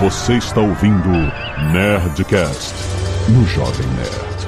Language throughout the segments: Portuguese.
Você está ouvindo Nerdcast no Jovem Nerd.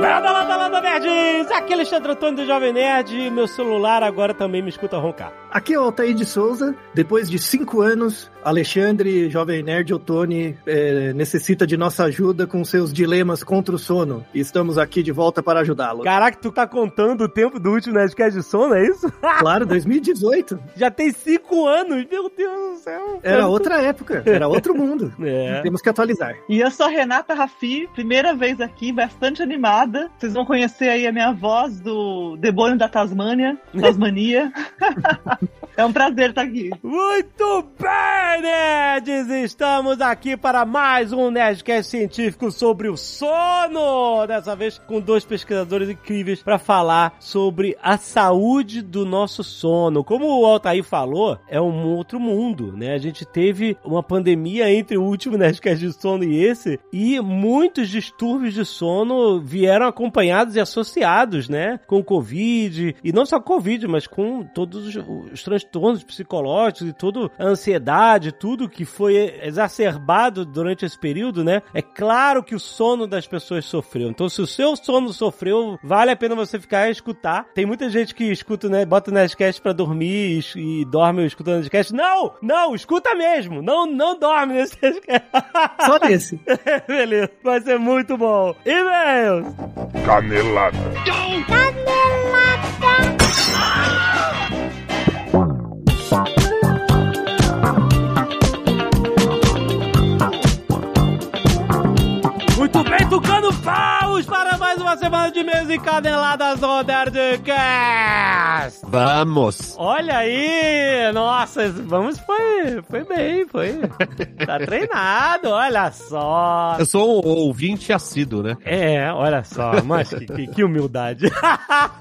Landa, landa, landa, nerds! Aqui é Alexandre Antônio do Jovem Nerd. Meu celular agora também me escuta roncar. Aqui é o Altair de Souza. Depois de cinco anos, Alexandre, Jovem Nerd Otoni, é, necessita de nossa ajuda com seus dilemas contra o sono. E estamos aqui de volta para ajudá-lo. Caraca, tu tá contando o tempo do último Nerdcast de sono, é isso? Claro, 2018. Já tem cinco anos, meu Deus do céu. Era outra época, era outro mundo. É. Temos que atualizar. E eu sou a Renata Rafi, primeira vez aqui, bastante animada. Vocês vão conhecer aí a minha voz do Demônio da Tasmânia, Tasmania. é um prazer estar aqui. Muito bem, nerds! Estamos aqui para mais um Nerdcast científico sobre o sono! Dessa vez com dois pesquisadores incríveis para falar sobre a saúde do nosso sono. Como o Altair falou, é um outro mundo, né? A gente teve uma pandemia entre o último Nerdcast de sono e esse, e muitos distúrbios de sono vieram acompanhados e associados, né? Com o Covid, e não só Covid, mas com todos os, os transtornos psicológicos e toda a ansiedade, tudo que foi exacerbado durante esse período, né? É claro que o sono das pessoas sofreu. Então, se o seu sono sofreu, vale a pena você ficar e escutar. Tem muita gente que escuta, né? Bota o Nerdcast pra dormir e, e dorme escutando o Nerdcast. Não! Não! Escuta mesmo! Não, não dorme nesse Nerdcast. Só nesse. Beleza. Vai ser muito bom. E-mails! Canelada. Muito bem, tocando paus para mais uma semana de mesa e caneladas do Nerdcast! Vamos! Olha aí! Nossa, vamos foi, foi bem, foi. Tá treinado, olha só. Eu sou um ouvinte assíduo, né? É, olha só, mas que, que, que humildade.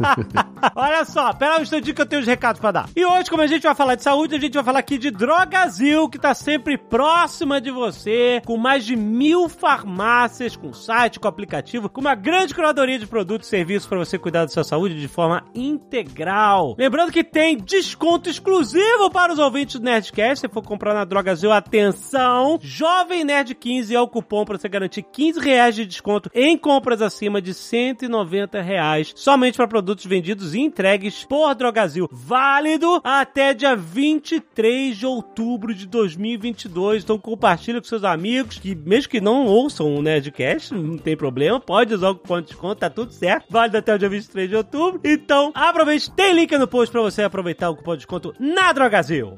olha só, pera um instantinho que eu tenho os recados pra dar. E hoje, como a gente vai falar de saúde, a gente vai falar aqui de Drogazil, que tá sempre próxima de você, com mais de mil farmácias, com site, com aplicativo, com uma grande curadoria de produtos e serviços para você cuidar da sua saúde de forma integral. Lembrando que tem desconto exclusivo para os ouvintes do Nerdcast. Se for comprar na Drogazil, atenção! Jovem Nerd 15 é o cupom para você garantir 15 reais de desconto em compras acima de 190 reais, somente para produtos vendidos e entregues por Drogazil. Válido até dia 23 de outubro de 2022. Então compartilha com seus amigos, que mesmo que não ouçam o Nerdcast, não tem problema, pode o cupom de desconto, tá tudo certo. Válido até o dia 23 de outubro. Então, aproveite, tem link no post para você aproveitar o cupom de desconto na Drogazil.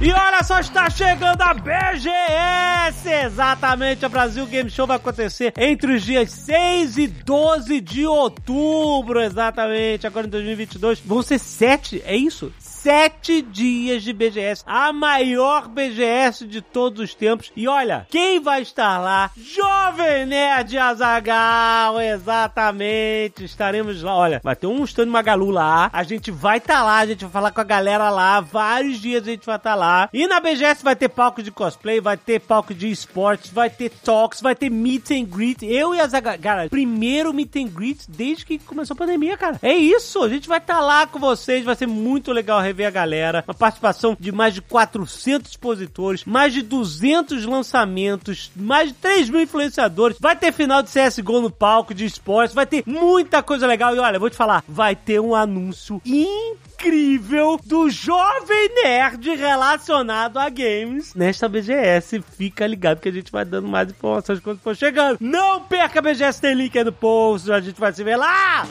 E olha só, está chegando a BGS! Exatamente, a Brasil Game Show vai acontecer entre os dias 6 e 12 de outubro, exatamente, agora em 2022. Vão ser sete, é isso? Sete dias de BGS, a maior BGS de todos os tempos. E olha, quem vai estar lá? Jovem Nerd Azagal, exatamente. Estaremos lá. Olha, vai ter um stand Magalu lá. A gente vai estar lá, a gente vai falar com a galera lá. Vários dias a gente vai estar lá. E na BGS vai ter palco de cosplay, vai ter palco de esportes, vai ter talks, vai ter meet and greet. Eu e a Zagal, cara, primeiro meet and greet desde que começou a pandemia, cara. É isso, a gente vai estar lá com vocês, vai ser muito legal rever a galera. Uma participação de mais de 400 expositores, mais de 200 lançamentos, mais de 3 mil influenciadores. Vai ter final de CSGO no palco de esportes, vai ter muita coisa legal. E olha, vou te falar, vai ter um anúncio incrível do Jovem Nerd relacionado a games nesta BGS. Fica ligado que a gente vai dando mais informações quando for chegando. Não perca a BGS, tem link aí no post, a gente vai se ver lá!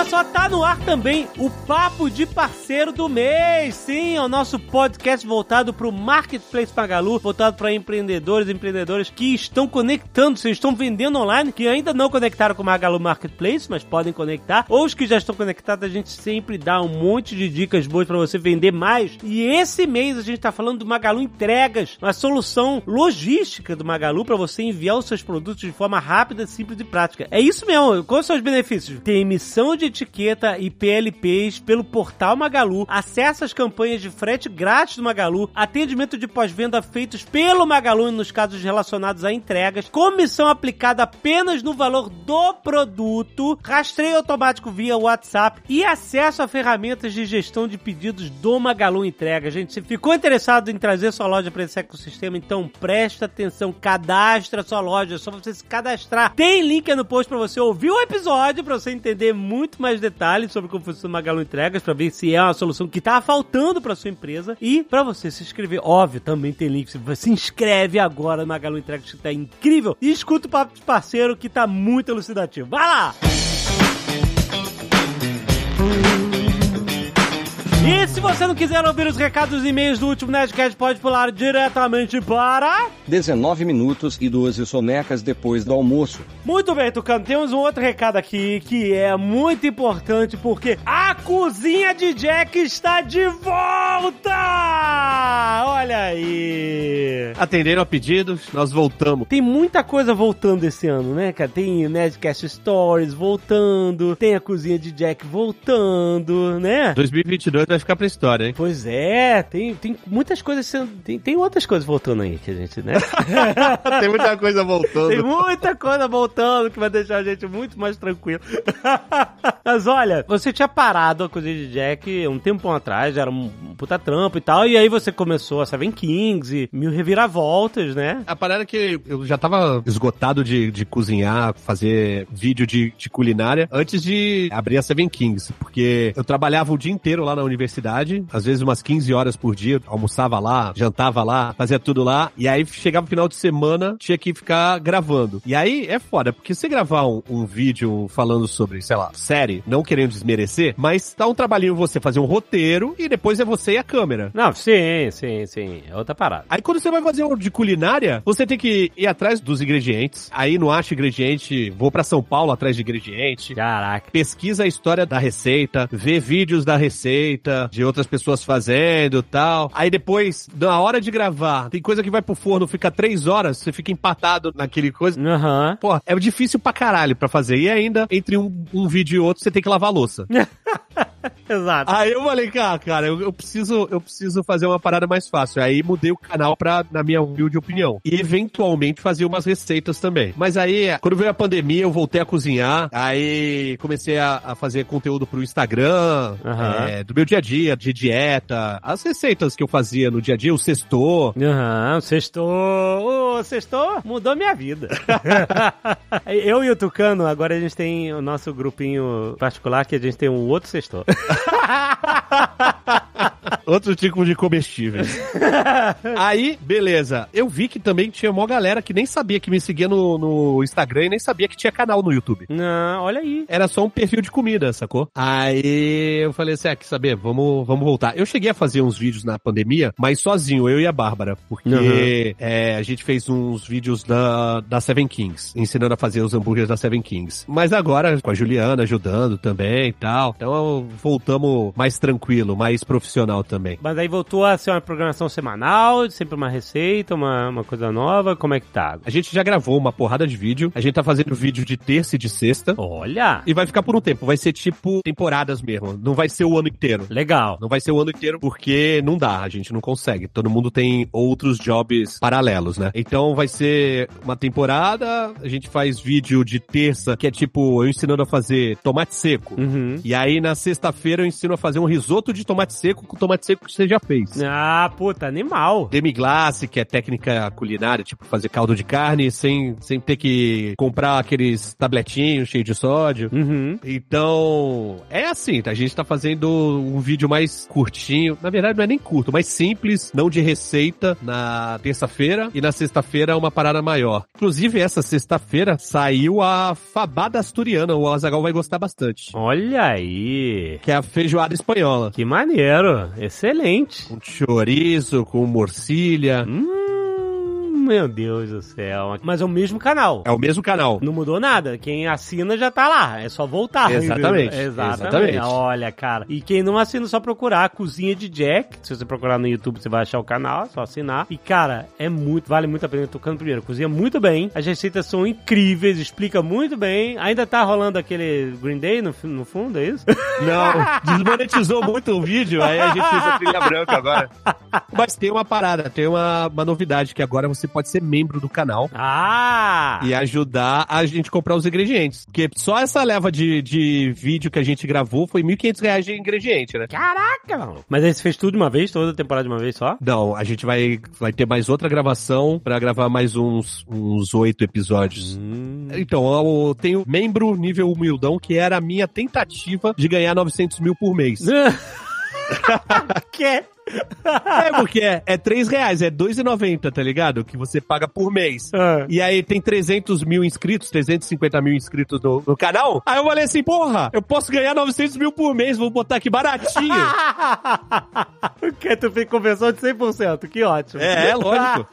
Olha só, tá no ar também o Papo de Parceiro do Mês. Sim, é o nosso podcast voltado pro Marketplace Magalu, voltado para empreendedores e empreendedoras que estão conectando-se, estão vendendo online, que ainda não conectaram com o Magalu Marketplace, mas podem conectar. Ou os que já estão conectados, a gente sempre dá um monte de dicas boas para você vender mais. E esse mês a gente tá falando do Magalu Entregas, uma solução logística do Magalu para você enviar os seus produtos de forma rápida, simples e prática. É isso mesmo. Quais são os benefícios? Tem emissão de etiqueta e PLPs pelo portal Magalu, acesso às campanhas de frete grátis do Magalu, atendimento de pós-venda feitos pelo Magalu nos casos relacionados a entregas, comissão aplicada apenas no valor do produto, rastreio automático via WhatsApp e acesso a ferramentas de gestão de pedidos do Magalu Entrega. Gente, se ficou interessado em trazer sua loja para esse ecossistema, então presta atenção, cadastra sua loja, é só você se cadastrar. Tem link no post para você ouvir o episódio, para você entender muito mais detalhes sobre como funciona o Magalu Entregas, para ver se é uma solução que tá faltando para sua empresa e para você se inscrever. Óbvio, também tem link. Se inscreve agora no Magalu Entregas, que tá incrível. E escuta o papo de parceiro, que tá muito elucidativo. Vai lá! E se você não quiser ouvir os recados e e-mails do último Nerdcast, pode pular diretamente para... 19 minutos e 12 sonecas depois do almoço. Muito bem, Tucano, temos um outro recado aqui que é muito importante porque a cozinha de Jack está de volta! Olha aí! Atenderam a pedidos, nós voltamos. Tem muita coisa voltando esse ano, né, cara? Tem Nerdcast Stories voltando, tem a cozinha de Jack voltando, né? 2022 vai ficar pra história, hein? Pois é, tem, tem muitas coisas sendo. Tem, tem outras coisas voltando aí que a gente, né? Tem muita coisa voltando. Tem muita coisa voltando que vai deixar a gente muito mais tranquilo. Mas olha, você tinha parado a cozinha de Jack um tempão atrás, era um puta trampo e tal, e aí você começou a Seven Kings e mil reviravoltas, né? A parada é que eu já tava esgotado de, de cozinhar, fazer vídeo de, de culinária antes de abrir a Seven Kings, porque eu trabalhava o dia inteiro lá na universidade, às vezes umas 15 horas por dia, almoçava lá, jantava lá, fazia tudo lá, e aí chegava o final de semana, tinha que ficar gravando. E aí é foda, porque você gravar um, um vídeo falando sobre, sei lá, série, não querendo desmerecer, mas dá um trabalhinho você fazer um roteiro e depois é você e a câmera. Não, sim, sim, sim. É outra parada. Aí quando você vai fazer um de culinária, você tem que ir atrás dos ingredientes. Aí não acha ingrediente, vou pra São Paulo atrás de ingrediente. Caraca. Pesquisa a história da receita, vê vídeos da receita, de outras pessoas fazendo tal. Aí depois, na hora de gravar, tem coisa que vai pro forno, fica três horas, você fica empatado naquele coisa. Aham. Pô, é difícil pra caralho pra fazer. E ainda, entre um, um vídeo e outro, você tem que lavar a louça. Exato. Aí eu falei, cara, cara, eu, eu preciso, eu preciso fazer uma parada mais fácil. Aí mudei o canal pra, na minha humilde opinião. E eventualmente fazer umas receitas também. Mas aí, quando veio a pandemia, eu voltei a cozinhar. Aí comecei a, a fazer conteúdo pro Instagram, Aham. é, do meu dia a dia, de dieta. As receitas que eu fazia no dia a dia, o sextor. Aham, sextou. Ô, sextou mudou minha vida. Eu e o Tucano, agora a gente tem o nosso grupinho particular que a gente tem um outro sextor. Outro tipo de comestível. Aí, beleza. Eu vi que também tinha uma galera que nem sabia que me seguia no, no Instagram e nem sabia que tinha canal no YouTube. Não, olha aí. Era só um perfil de comida, sacou? Aí eu falei assim, ah, quer saber? Vamos, vamos voltar. Eu cheguei a fazer uns vídeos na pandemia, mas sozinho, eu e a Bárbara. Porque Uhum. é, a gente fez uns vídeos da, da Seven Kings, ensinando a fazer os hambúrgueres da Seven Kings. Mas agora, com a Juliana ajudando também e tal. Então voltamos mais tranquilo, mais profissional também. Mas aí voltou a ser uma programação semanal, sempre uma receita, uma, uma coisa nova. Como é que tá? A gente já gravou uma porrada de vídeo. A gente tá fazendo vídeo de terça e de sexta. Olha! E vai ficar por um tempo. Vai ser tipo temporadas mesmo. Não vai ser o ano inteiro. Legal. Não vai ser o ano inteiro porque não dá, a gente não consegue. Todo mundo tem outros jobs paralelos, né? Então vai ser uma temporada, a gente faz vídeo de terça, que é tipo eu ensinando a fazer tomate seco. Uhum. E aí na sexta-feira eu ensino a fazer um risoto de tomate seco com tomate seco que você já fez. Ah, puta, animal. Demi-glace, que é técnica culinária, tipo fazer caldo de carne sem, sem ter que comprar aqueles tabletinhos cheios de sódio. Uhum. Então, é assim, a gente tá fazendo um vídeo mais curtinho. Na verdade, não é nem curto, mais simples, não de receita, na terça-feira. E na sexta-feira, uma parada maior. Inclusive, essa sexta-feira saiu a fabada asturiana. O Azagal vai gostar bastante. Olha aí. Que é a feijoada espanhola. Que maneiro. Excelente. Com chorizo, com morcilha. Hum, Meu Deus do céu. Mas é o mesmo canal. É o mesmo canal. Não mudou nada. Quem assina já tá lá. É só voltar. Exatamente. Exatamente. Exatamente. Olha, cara. E quem não assina, é só procurar a Cozinha de Jack. Se você procurar no YouTube, você vai achar o canal. É só assinar. E, cara, é muito, vale muito a pena. Tocando primeiro. Cozinha muito bem. As receitas são incríveis. Explica muito bem. Ainda tá rolando aquele Green Day no, no fundo, é isso? Não, desmonetizou muito o vídeo, aí a gente fez a trilha branca agora. Mas tem uma parada, tem uma, uma novidade, que agora você pode ser membro do canal Ah! e ajudar a gente comprar os ingredientes. Porque só essa leva de, de vídeo que a gente gravou foi 1.500 reais de ingrediente, né? Caraca, mano. Mas aí você fez tudo de uma vez? Toda a temporada de uma vez só? Não, a gente vai, vai ter mais outra gravação pra gravar mais uns uns oito episódios. Hum. Então, eu tenho membro nível humildão, que era a minha tentativa de ganhar 900 mil por mês. que? É, porque é, é 3 reais, é 2,90, tá ligado? Que você paga por mês. Ah. E aí tem 300 mil inscritos, 350 mil inscritos no, no canal. Aí eu falei assim, porra, eu posso ganhar 900 mil por mês, vou botar aqui baratinho. o que? Tu fez conversão de 100%, que ótimo. é, é lógico.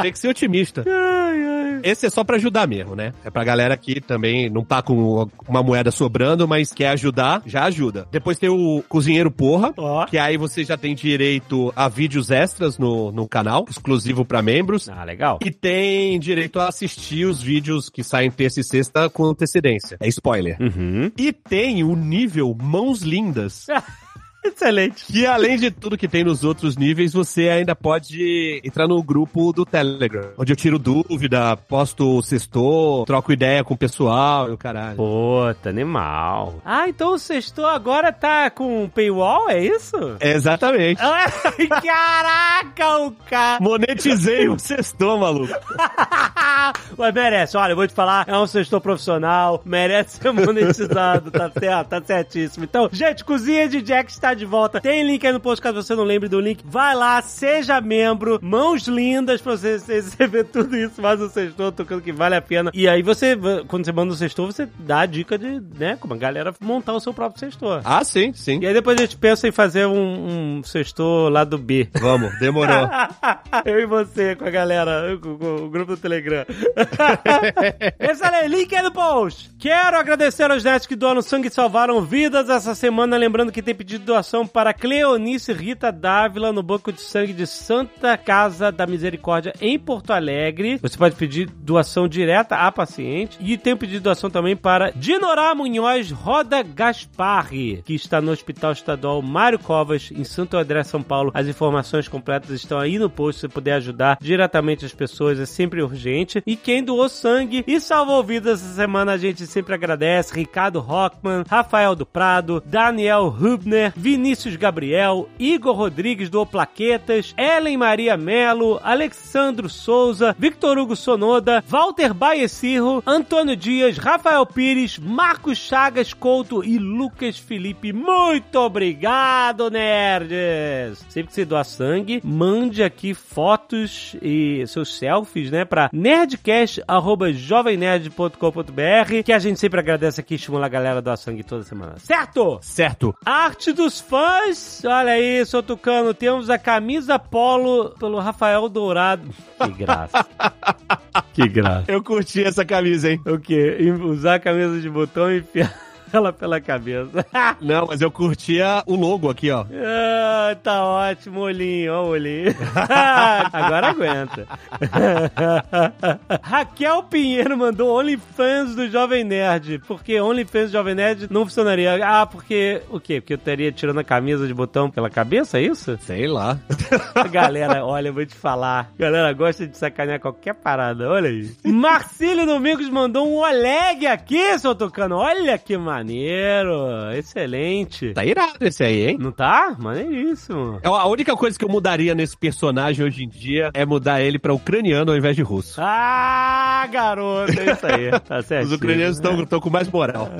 Tem que ser otimista. Ai, ai. Esse é só pra ajudar mesmo, né? É pra galera que também não tá com uma moeda sobrando, mas quer ajudar, já ajuda. Depois tem o Cozinheiro Porra, Ó. que aí você já tem direito a vídeos extras no, no canal, exclusivo pra membros. Ah, legal. E tem direito a assistir os vídeos que saem terça e sexta com antecedência. É spoiler. Uhum. E tem o nível Mãos Lindas. Excelente. Que além de tudo que tem nos outros níveis, você ainda pode entrar no grupo do Telegram, onde eu tiro dúvida, posto o sextor, troco ideia com o pessoal e o caralho. Puta, animal. Ah, então o sextor agora tá com paywall, é isso? Exatamente. Ai, Caraca, o cara. Monetizei o sextor, maluco. Mas merece, olha, eu vou te falar, é um sextor profissional, merece ser monetizado, tá certo, tá certíssimo. Então, gente, Cozinha de Jack está de volta. Tem link aí no post, caso você não lembre do link. Vai lá, seja membro, mãos lindas pra você receber tudo isso, mais um sextor, tocando que vale a pena. E aí você, quando você manda um sextor, você dá a dica de, né, como a galera montar o seu próprio sextor. Ah, sim, sim. E aí depois a gente pensa em fazer um, um sextor lá do B. Vamos, demorou. Eu e você com a galera, com, com o grupo do Telegram. Excelente, link aí no post. Quero agradecer aos netos que doaram sangue e salvaram vidas essa semana. Lembrando que tem pedido doação para Cleonice Rita Dávila no Banco de Sangue de Santa Casa da Misericórdia em Porto Alegre. Você pode pedir doação direta à paciente. E tem pedido de doação também para Dinorá Munhoz Roda Gasparri, que está no Hospital Estadual Mário Covas, em Santo André, São Paulo. As informações completas estão aí no post, se puder ajudar diretamente as pessoas, é sempre urgente. E quem doou sangue e salvou vidas essa semana, a gente sempre agradece. Ricardo Rockman, Rafael do Prado, Daniel Hubner, Vinícius Gabriel, Igor Rodrigues do Plaquetas, Ellen Maria Melo, Alexandro Souza, Victor Hugo Sonoda, Walter Baecirro, Antônio Dias, Rafael Pires, Marcos Chagas Couto e Lucas Felipe. Muito obrigado, nerds! Sempre que você doar sangue, mande aqui fotos e seus selfies, né, pra nerdcast.jovemnerd.com.br que a gente sempre agradece aqui e estimula a galera a doar sangue toda semana. Certo? Certo. Arte fãs, olha aí, sou Tucano, temos a camisa polo pelo Rafael Dourado. Que graça. que graça. Eu curti essa camisa, hein? O quê? Usar a camisa de botão e enfiar ela pela cabeça. Não, mas eu curtia o logo aqui, ó. Ah, tá ótimo, olhinho, ó olhinho. Agora aguenta. Raquel Pinheiro mandou OnlyFans do Jovem Nerd. Porque OnlyFans do Jovem Nerd não funcionaria. Ah, porque. O quê? Porque eu estaria tirando a camisa de botão pela cabeça, é isso? Sei lá. Galera, olha, eu vou te falar. Galera gosta de sacanear qualquer parada, olha aí. Marcílio Domingos mandou um Oleg aqui, seu Tocano. Olha que maneiro. Excelente. Tá irado esse aí, hein? Não tá? Maneiríssimo. É, A única coisa que eu mudaria nesse personagem hoje em dia é mudar ele pra ucraniano ao invés de russo. Ah, garoto, é isso aí. Tá certo. Os ucranianos estão com mais moral.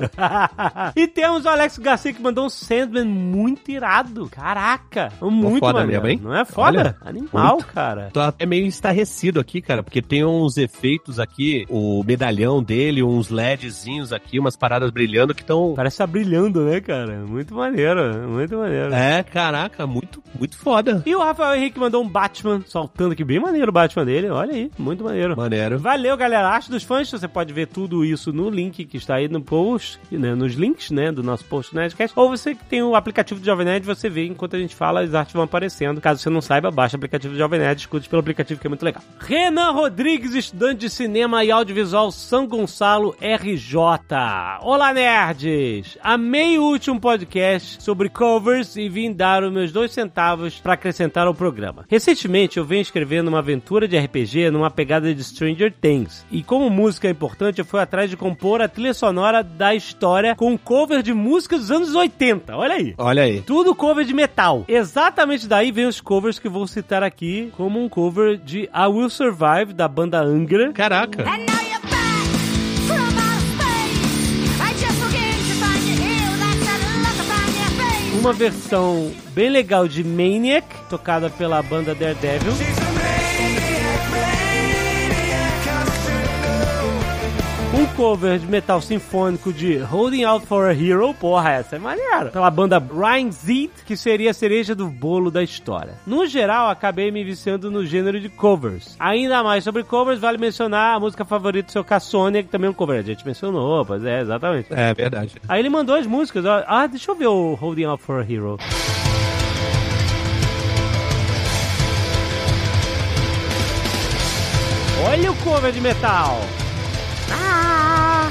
e temos o Alex Garcia que mandou um Sandman muito irado. Caraca. Muito foda maneiro. mesmo, hein? Não é foda? Olha, Animal, muito. cara. Tô até meio estarrecido aqui, cara, porque tem uns efeitos aqui, o medalhão dele, uns LEDzinhos aqui, umas paradas brilhando que tão. Parece estar brilhando, né, cara? Muito maneiro, muito maneiro. É, caraca, muito, muito foda. E o Rafael Henrique mandou um Batman, soltando aqui, bem maneiro o Batman dele. Olha aí, muito maneiro. Maneiro. Valeu, galera. Arte dos fãs, você pode ver tudo isso no link que está aí no post, né, nos links, né, do nosso post Nerdcast. Ou você que tem o aplicativo do Jovem Nerd, você vê enquanto a gente fala, as artes vão aparecendo. Caso você não saiba, baixa o aplicativo do Jovem Nerd, escute pelo aplicativo que é muito legal. Renan Rodrigues, estudante de cinema e audiovisual São Gonçalo RJ. Olá, nerds! Amei o último podcast sobre covers e vim dar os meus dois centavos para acrescentar ao programa. Recentemente eu venho escrevendo uma aventura de RPG numa pegada de Stranger Things. E como música é importante, eu fui atrás de compor a trilha sonora da história com um cover de música dos anos 80. Olha aí. Olha aí. Tudo cover de metal. Exatamente daí vem os covers que vou citar aqui, como um cover de I Will Survive, da banda Angra. Caraca. And now Uma versão bem legal de Maniac, tocada pela banda Daredevil. Um cover de metal sinfônico de Holding Out for a Hero, porra, essa é maneira. Pela banda Ryan Zed, que seria a cereja do bolo da história. No geral, acabei me viciando no gênero de covers. Ainda mais sobre covers, vale mencionar a música favorita do seu Cassônia, que também é um cover. A gente mencionou, pois é, exatamente. É verdade. Aí ele mandou as músicas. ó. Ah, deixa eu ver o Holding Out for a Hero. Olha o cover de metal. Ah.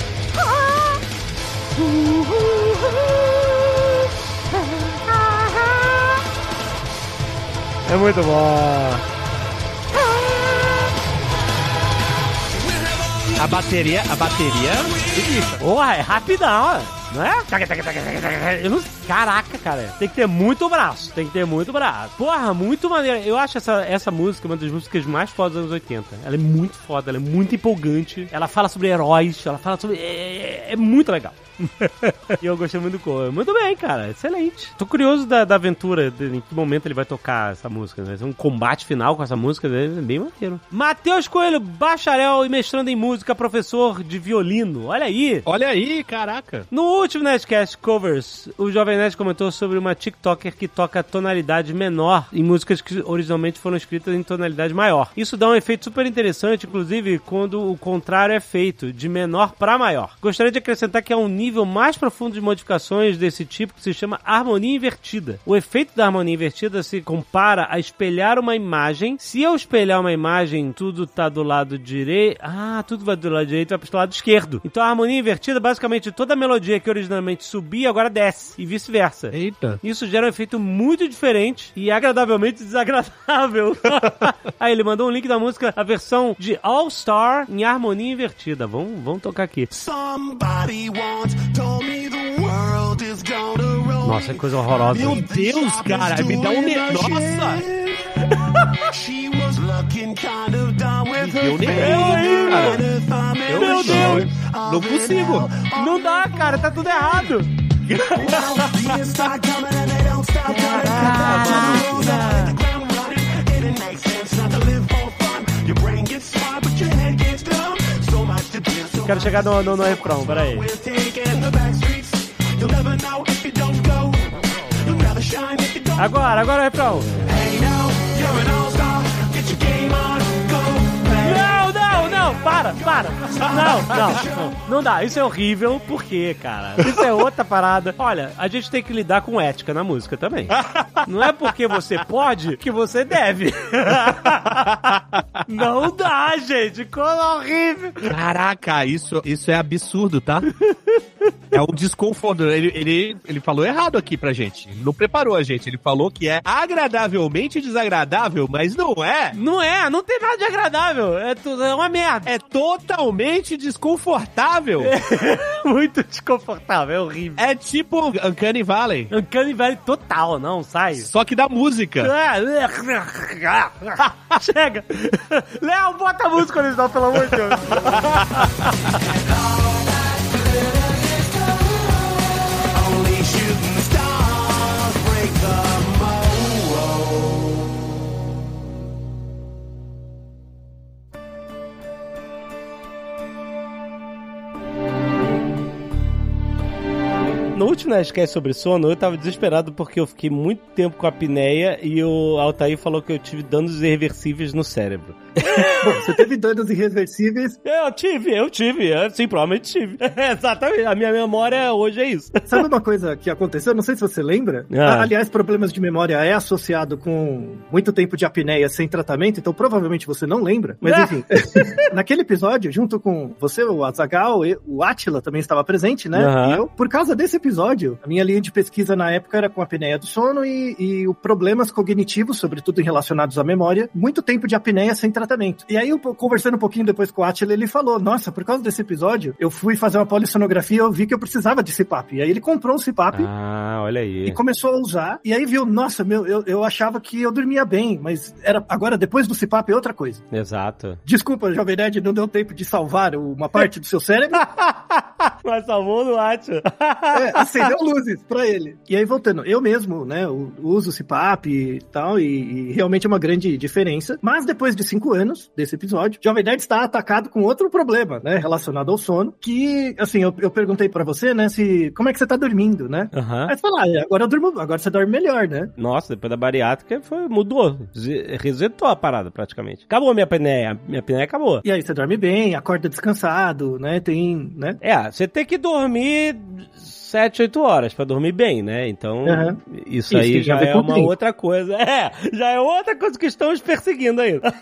É muito bom. A bateria, a bateria. Porra, é rapidão, não é? Eu não- Caraca, cara. Tem que ter muito braço. Tem que ter muito braço. Porra, muito maneiro. Eu acho essa, essa música uma das músicas mais fodas dos anos 80. Ela é muito foda, ela é muito empolgante. Ela fala sobre heróis, ela fala sobre. É, é muito legal. e eu gostei muito do cover. Muito bem, cara. Excelente. Tô curioso da, da aventura, de, em que momento ele vai tocar essa música. Né? Vai ser um combate final com essa música, né? é bem maneiro. Matheus Coelho, bacharel e mestrando em música, professor de violino. Olha aí. Olha aí, caraca. No último Nerdcast Covers, o Jovem Nerd comentou sobre uma TikToker que toca tonalidade menor em músicas que originalmente foram escritas em tonalidade maior. Isso dá um efeito super interessante, inclusive quando o contrário é feito, de menor para maior. Gostaria de acrescentar que há um nível mais profundo de modificações desse tipo que se chama harmonia invertida. O efeito da harmonia invertida se compara a espelhar uma imagem. Se eu espelhar uma imagem, tudo tá do lado direito. Ah, tudo vai do lado direito, vai pro lado esquerdo. Então a harmonia invertida, basicamente, toda a melodia que originalmente subia agora desce e vice-versa. Eita. Isso gera um efeito muito diferente e agradavelmente desagradável. Aí ele mandou um link da música, a versão de All Star em harmonia invertida. Vamos, vamos tocar aqui. Somebody once told me the world is gonna roll. Nossa, que coisa horrorosa. Meu Deus, cara, me dá um. Nossa! She was looking kind of dumb with her deu nervoso, and cara. in Meu Deus. Não consigo. Não dá, cara, tá tudo errado. Well, Quero chegar no, no, no refrão, peraí. Agora, agora o refrão. Hey now, para, para. Não, não, não. Não dá, isso é horrível. Por quê, cara? Isso é outra parada. Olha, a gente tem que lidar com ética na música também. Não é porque você pode que você deve. Não dá, gente. Coisa horrível. Caraca, isso, isso é absurdo, tá? É um desconforto. Ele, ele, ele falou errado aqui pra gente. Ele não preparou a gente. Ele falou que é agradavelmente desagradável, mas não é. Não é, não tem nada de agradável. É, tudo, é uma merda. É totalmente desconfortável. muito desconfortável, é horrível. É tipo Uncanny Valley, Uncanny Valley total, não, sai. só que da música. É. Chega! Léo, bota a música original, pelo amor de Deus. Only shooting stars break the No último Nerdcast sobre sono, eu tava desesperado porque eu fiquei muito tempo com a apneia e o Altair falou que eu tive danos irreversíveis no cérebro. Você teve danos irreversíveis. Eu tive, eu tive, eu, sim, provavelmente tive. Exatamente, a minha memória hoje é isso. Sabe uma coisa que aconteceu? Não sei se você lembra. Ah. Aliás, problemas de memória é associado com muito tempo de apneia sem tratamento, então provavelmente você não lembra. Mas Ah. enfim, naquele episódio, junto com você, o Azagal, o Atila também estava presente, né? Aham. E eu, por causa desse episódio, a minha linha de pesquisa na época era com a apneia do sono e, e o problemas cognitivos, sobretudo relacionados à memória, muito tempo de apneia sem tratamento. E aí, eu, conversando um pouquinho depois com o Atila, ele falou: Nossa, por causa desse episódio, eu fui fazer uma polissonografia e eu vi que eu precisava de CPAP. E aí ele comprou um CPAP. Ah, olha aí. E começou a usar, e aí viu, nossa, meu, eu, eu achava que eu dormia bem, mas era agora depois do CPAP é outra coisa. Exato. Desculpa, Jovem Nerd, não deu tempo de salvar uma parte do seu cérebro. Mas salvou no Atila. É, acendeu luzes pra ele. E aí, voltando, eu mesmo, né, uso o CPAP e tal, e, e realmente é uma grande diferença. Mas depois de cinco anos desse episódio, Jovem Nerd está atacado com outro problema, né, relacionado ao sono, que, assim, eu, eu perguntei pra você, né, se, como é que você tá dormindo, né? Aham. Aí você fala, ah, agora eu durmo, agora você dorme melhor, né? Nossa, depois da bariátrica foi, mudou. Resetou a parada praticamente. Acabou a minha apneia. Minha apneia acabou. E aí você dorme bem, acorda descansado, né, tem, né? É, você tem que dormir 7, 8 horas pra dormir bem, né? Então, Aham. isso, Isso aí já é uma outra coisa. É, já é outra coisa que estamos perseguindo ainda.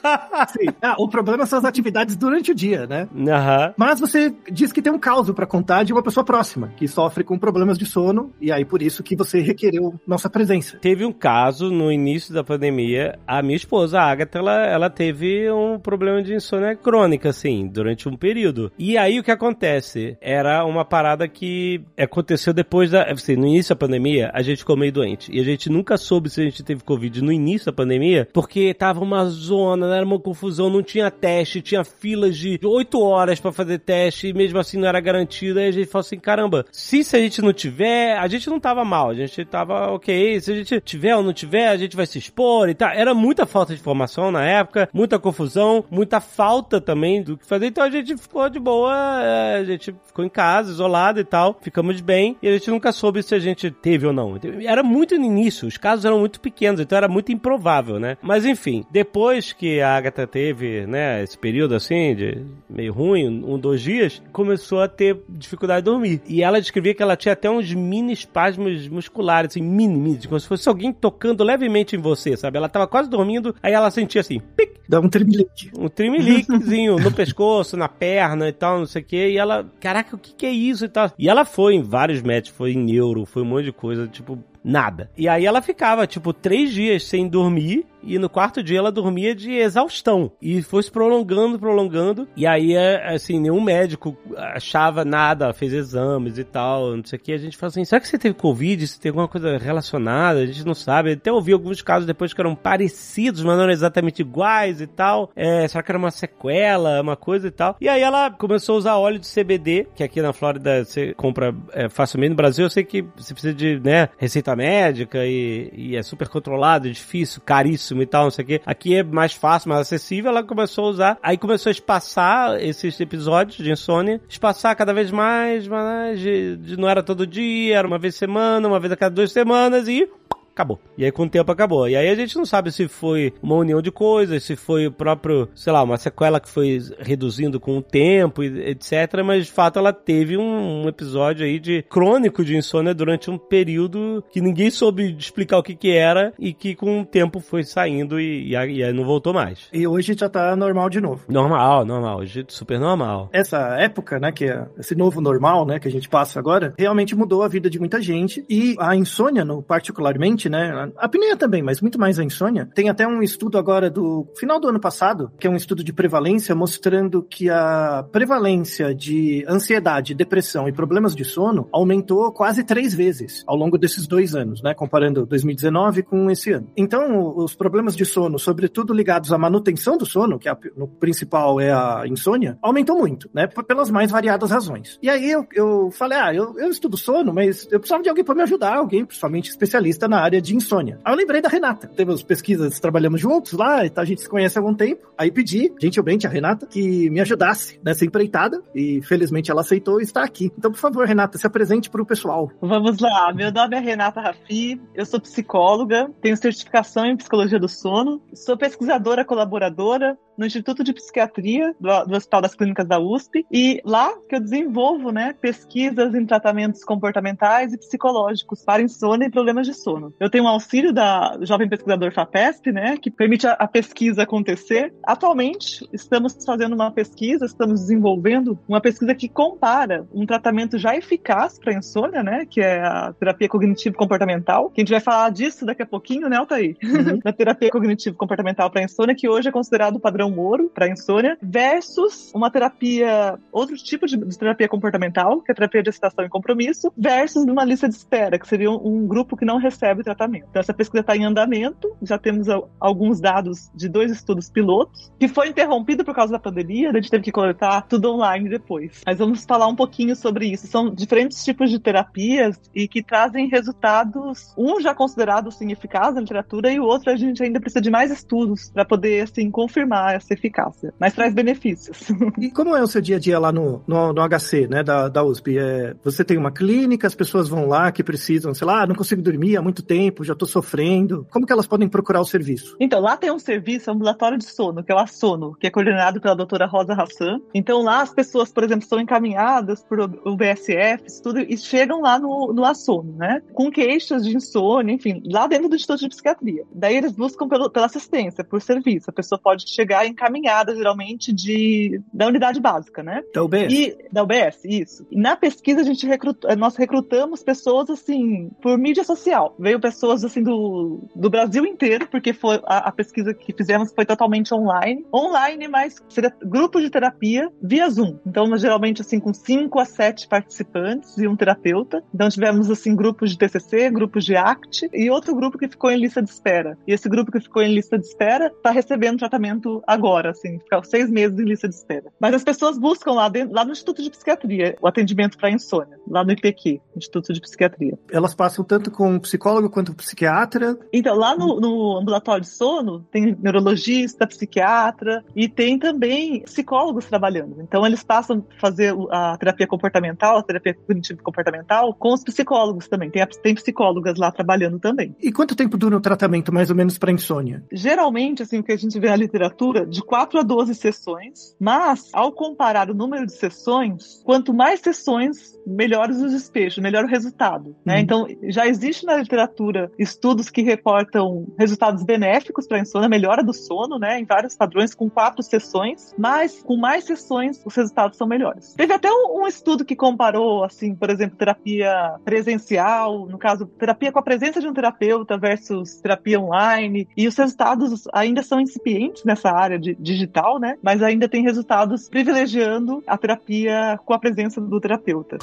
Sim. Ah, o problema são as atividades durante o dia, né? Aham. Mas você diz que tem um caso pra contar de uma pessoa próxima que sofre com problemas de sono e aí por isso que você requereu nossa presença. Teve um caso no início da pandemia, a minha esposa, a Agatha, ela, ela teve um problema de insônia crônica, assim, durante um período. E aí o que acontece? Era uma parada que aconteceu depois da. Assim, no início da pandemia, a gente ficou meio doente. E a gente nunca soube se a gente teve Covid no início da pandemia, porque tava uma zona, era uma confusão, não tinha teste, tinha filas de 8 horas pra fazer teste, e mesmo assim não era garantido. Aí a gente falou assim: caramba, se, se a gente não tiver, a gente não tava mal, a gente tava ok. Se a gente tiver ou não tiver, a gente vai se expor e tal. Era muita falta de informação na época, muita confusão, muita falta também do que fazer. Então a gente ficou de boa, é, a gente ficou em casa, isolado e tal, ficamos bem, e a gente nunca soube se a gente teve ou não. Era muito no início, os casos eram muito pequenos, então era muito improvável, né? Mas enfim, depois que a Agatha teve, né, esse período assim, de meio ruim, um, dois dias, começou a ter dificuldade de dormir. E ela descrevia que ela tinha até uns mini espasmos musculares, assim, mini, mini, como se fosse alguém tocando levemente em você, sabe? Ela tava quase dormindo, aí ela sentia assim, pic, Dá um tremelique. um trimeliquezinho no pescoço, na perna e tal, não sei o que. E ela, caraca, o que que é isso e tal? E ela foi em vários médicos, foi em neuro, foi um monte de coisa, tipo, nada. E aí ela ficava, tipo, três dias sem dormir. E no quarto dia ela dormia de exaustão. E foi se prolongando, prolongando. E aí, é, assim, nenhum médico achava nada, fez exames e tal, não sei o que. A gente falou assim: será que você teve Covid? Se tem alguma coisa relacionada? A gente não sabe. Até ouvi alguns casos depois que eram parecidos, mas não eram exatamente iguais e tal. É, será que era uma sequela, uma coisa e tal? E aí ela começou a usar óleo de CBD, que aqui na Flórida você compra é, facilmente. No Brasil eu sei que você precisa de, né, receita médica e, e é super controlado, é difícil, caríssimo e tal, não sei o quê. Aqui é mais fácil, mais acessível. Ela começou a usar, aí começou a espaçar esses episódios de insônia, espaçar cada vez mais, mais, de, de- não era todo dia, era uma vez semana, uma vez a cada duas semanas e acabou. E aí com o tempo acabou. E aí a gente não sabe se foi uma união de coisas, se foi o próprio, sei lá, uma sequela que foi reduzindo com o tempo, e etc. Mas de fato ela teve um, um episódio aí de crônico de insônia durante um período que ninguém soube explicar o que que era e que com o tempo foi saindo e, aí e aí não voltou mais. E hoje já tá normal de novo. Normal, normal, hoje super normal. Essa época, né, que é esse novo normal, né, que a gente passa agora, realmente mudou a vida de muita gente. E a insônia, no, particularmente, né, a apneia também, mas muito mais a insônia. Tem até um estudo agora do final do ano passado, que é um estudo de prevalência, mostrando que a prevalência de ansiedade, depressão e problemas de sono aumentou quase três vezes ao longo desses dois anos, né, comparando 2019 com esse ano. Então, o- os problemas de sono, sobretudo ligados à manutenção do sono, que é a- no principal é a insônia, aumentou muito, né, pelas mais variadas razões. E aí eu, eu falei, ah, eu, eu estudo sono, mas eu precisava de alguém para me ajudar, alguém, principalmente especialista na área área de insônia. Aí eu lembrei da Renata. Temos pesquisas, trabalhamos juntos lá, a gente se conhece há algum tempo. Aí pedi, gentilmente, a Renata que me ajudasse nessa empreitada e felizmente ela aceitou e está aqui. Então, por favor, Renata, se apresente para o pessoal. Vamos lá, meu nome é Renata Rafi, eu sou psicóloga, tenho certificação em psicologia do sono, sou pesquisadora colaboradora no Instituto de Psiquiatria do, do Hospital das Clínicas da USP e lá que eu desenvolvo, né, pesquisas em tratamentos comportamentais e psicológicos para insônia e problemas de sono. Eu tenho um auxílio da Jovem Pesquisador FAPESP, né, que permite a, a pesquisa acontecer. Atualmente, estamos fazendo uma pesquisa, estamos desenvolvendo uma pesquisa que compara um tratamento já eficaz para insônia, né, que é a terapia cognitivo-comportamental, que a gente vai falar disso daqui a pouquinho, né, Altair? da terapia cognitivo-comportamental para insônia, que hoje é considerado o padrão ouro para insônia, versus uma terapia, outro tipo de, de terapia comportamental, que é a terapia de excitação e compromisso, versus uma lista de espera, que seria um, um grupo que não recebe tratamento. Então, essa pesquisa está em andamento, já temos alguns dados de dois estudos pilotos, que foi interrompido por causa da pandemia, a gente teve que coletar tudo online depois. Mas vamos falar um pouquinho sobre isso. São diferentes tipos de terapias e que trazem resultados, um já considerado assim, eficaz na literatura e o outro a gente ainda precisa de mais estudos para poder assim confirmar essa eficácia, mas traz benefícios. E como é o seu dia a dia lá no, no, no HC, né, da, da USP? É, você tem uma clínica, as pessoas vão lá que precisam, sei lá, "Ah, não consigo dormir há muito tempo, já tô sofrendo. Como que elas podem procurar o serviço? Então, lá tem um serviço ambulatório de sono, que é o Assono, que é coordenado pela doutora Rosa Hassan. Então, lá as pessoas, por exemplo, são encaminhadas por o BSF, tudo, e chegam lá no, no Assono, né? Com queixas de insônia, enfim, lá dentro do Instituto de Psiquiatria. Daí eles buscam pelo, pela assistência, por serviço. A pessoa pode chegar encaminhada, geralmente, de, da unidade básica, né? Da UBS? E da UBS, isso. E na pesquisa a gente recruta, nós recrutamos pessoas assim por mídia social. Veio pessoas assim do, do Brasil inteiro, porque foi a, a pesquisa que fizemos foi totalmente online. Online, mas seria grupo de terapia via Zoom. Então, geralmente assim com cinco a sete participantes e um terapeuta. Então tivemos assim grupos de TCC, grupos de ACT e outro grupo que ficou em lista de espera. E esse grupo que ficou em lista de espera está recebendo tratamento agora, assim, ficar seis meses em lista de espera. Mas as pessoas buscam lá, dentro, lá no Instituto de Psiquiatria o atendimento para insônia, lá no IPQ, Instituto de Psiquiatria. Elas passam tanto com psicólogo quanto psiquiatra. Então, lá no, no ambulatório de sono, tem neurologista, psiquiatra e tem também psicólogos trabalhando. Então, eles passam a fazer a terapia comportamental, a terapia cognitivo-comportamental, com os psicólogos também. Tem, tem psicólogas lá trabalhando também. E quanto tempo dura o tratamento, mais ou menos, para insônia? Geralmente, assim, o que a gente vê na literatura, de 4 a 12 sessões, mas ao comparar o número de sessões, quanto mais sessões, melhores os desfechos, melhor o resultado. Né? Uhum. Então, já existe na literatura estudos que reportam resultados benéficos para a insônia, melhora do sono, né, em vários padrões, com quatro sessões, mas com mais sessões, os resultados são melhores. Teve até um, um estudo que comparou, assim, por exemplo, terapia presencial, no caso, terapia com a presença de um terapeuta versus terapia online, e os resultados ainda são incipientes nessa área de digital, né? Mas ainda tem resultados privilegiando a terapia com a presença do terapeuta.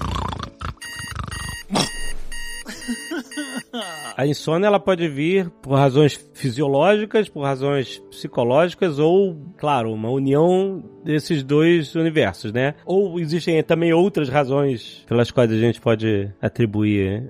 A insônia ela pode vir por razões fisiológicas, por razões psicológicas ou, claro, uma união desses dois universos, né? Ou existem também outras razões pelas quais a gente pode atribuir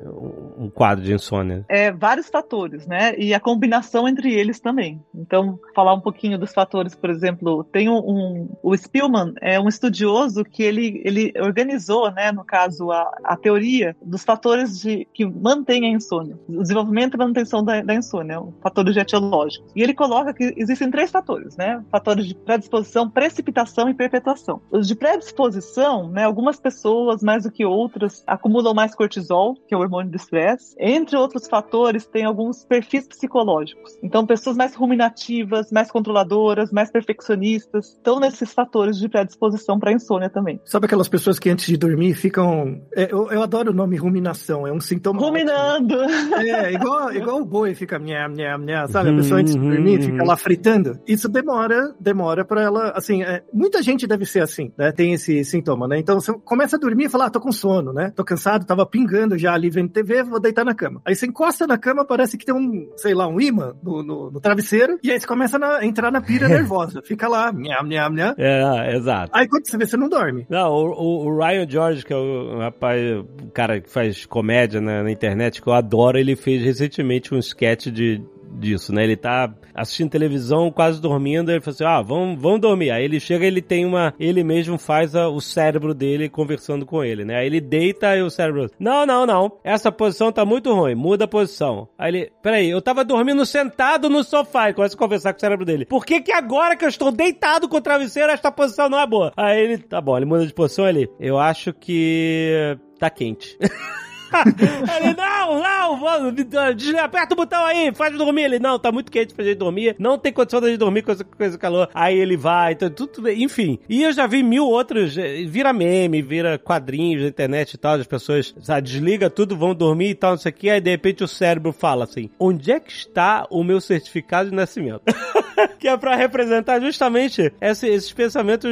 um quadro de insônia. é, vários fatores, né? E a combinação entre eles também. Então, falar um pouquinho dos fatores, por exemplo, tem um, um- o Spillman é um estudioso que ele, ele organizou, né, no caso, a, a teoria dos fatores de, que mantêm a insônia, o desenvolvimento e manutenção da, da insônia, um fatores etiológicos. E ele coloca que existem três fatores, né? Fatores de predisposição, precipitação e perpetuação. Os de predisposição, né, algumas pessoas mais do que outras acumulam mais cortisol, que é o hormônio do estresse. Entre outros fatores, tem alguns perfis psicológicos. Então, pessoas mais ruminativas, mais controladoras, mais perfeccionistas, estão nesses fatores de predisposição para insônia também. Sabe aquelas pessoas que antes de dormir ficam. é, eu, eu adoro o nome ruminação, é um sintoma. Ruminando! É, igual, igual o boi fica nha, nha, nha, sabe? A pessoa antes de dormir fica lá fritando. Isso demora, demora pra ela, assim, é, muita gente deve ser assim, né? Tem esse sintoma, né? Então você começa a dormir e fala, ah, tô com sono, né? Tô cansado, tava pingando já ali vendo TV, vou deitar na cama. Aí você encosta na cama, parece que tem um, sei lá, um imã no, no, no travesseiro, e aí você começa a entrar na pira nervosa. Fica lá, nha, nha, nha. É, exato. Aí quando você vê, você não dorme. Não, o, o- o Ryan George, que é o rapaz, o cara que faz comédia na, na internet, que eu adoro, Ele fez recentemente um sketch de disso, né? Ele tá assistindo televisão, quase dormindo, ele fala assim, ah, vamos, vamos dormir. Aí ele chega, ele tem uma, ele mesmo faz a- o cérebro dele conversando com ele, né? Aí ele deita e o cérebro, não, não, não, essa posição tá muito ruim, muda a posição. Aí ele, peraí, eu tava dormindo sentado no sofá e começa a conversar com o cérebro dele. Por que que agora que eu estou deitado com o travesseiro, esta posição não é boa? Aí ele, tá bom, ele muda de posição, ele, eu acho que tá quente. Ele, não, não, des- aperta o botão aí, faz dormir. Ele, não, tá muito quente pra gente dormir, não tem condição de dormir com coisa calor. Aí ele vai, então, tudo, tudo- enfim. E eu já vi mil outros, eh, vira meme, vira quadrinhos na internet e tal, as pessoas, sabe, desliga tudo, vão dormir e tal, não sei o que, aí de repente o cérebro fala assim, onde é que está o meu certificado de nascimento? que é pra representar justamente esse- esses pensamentos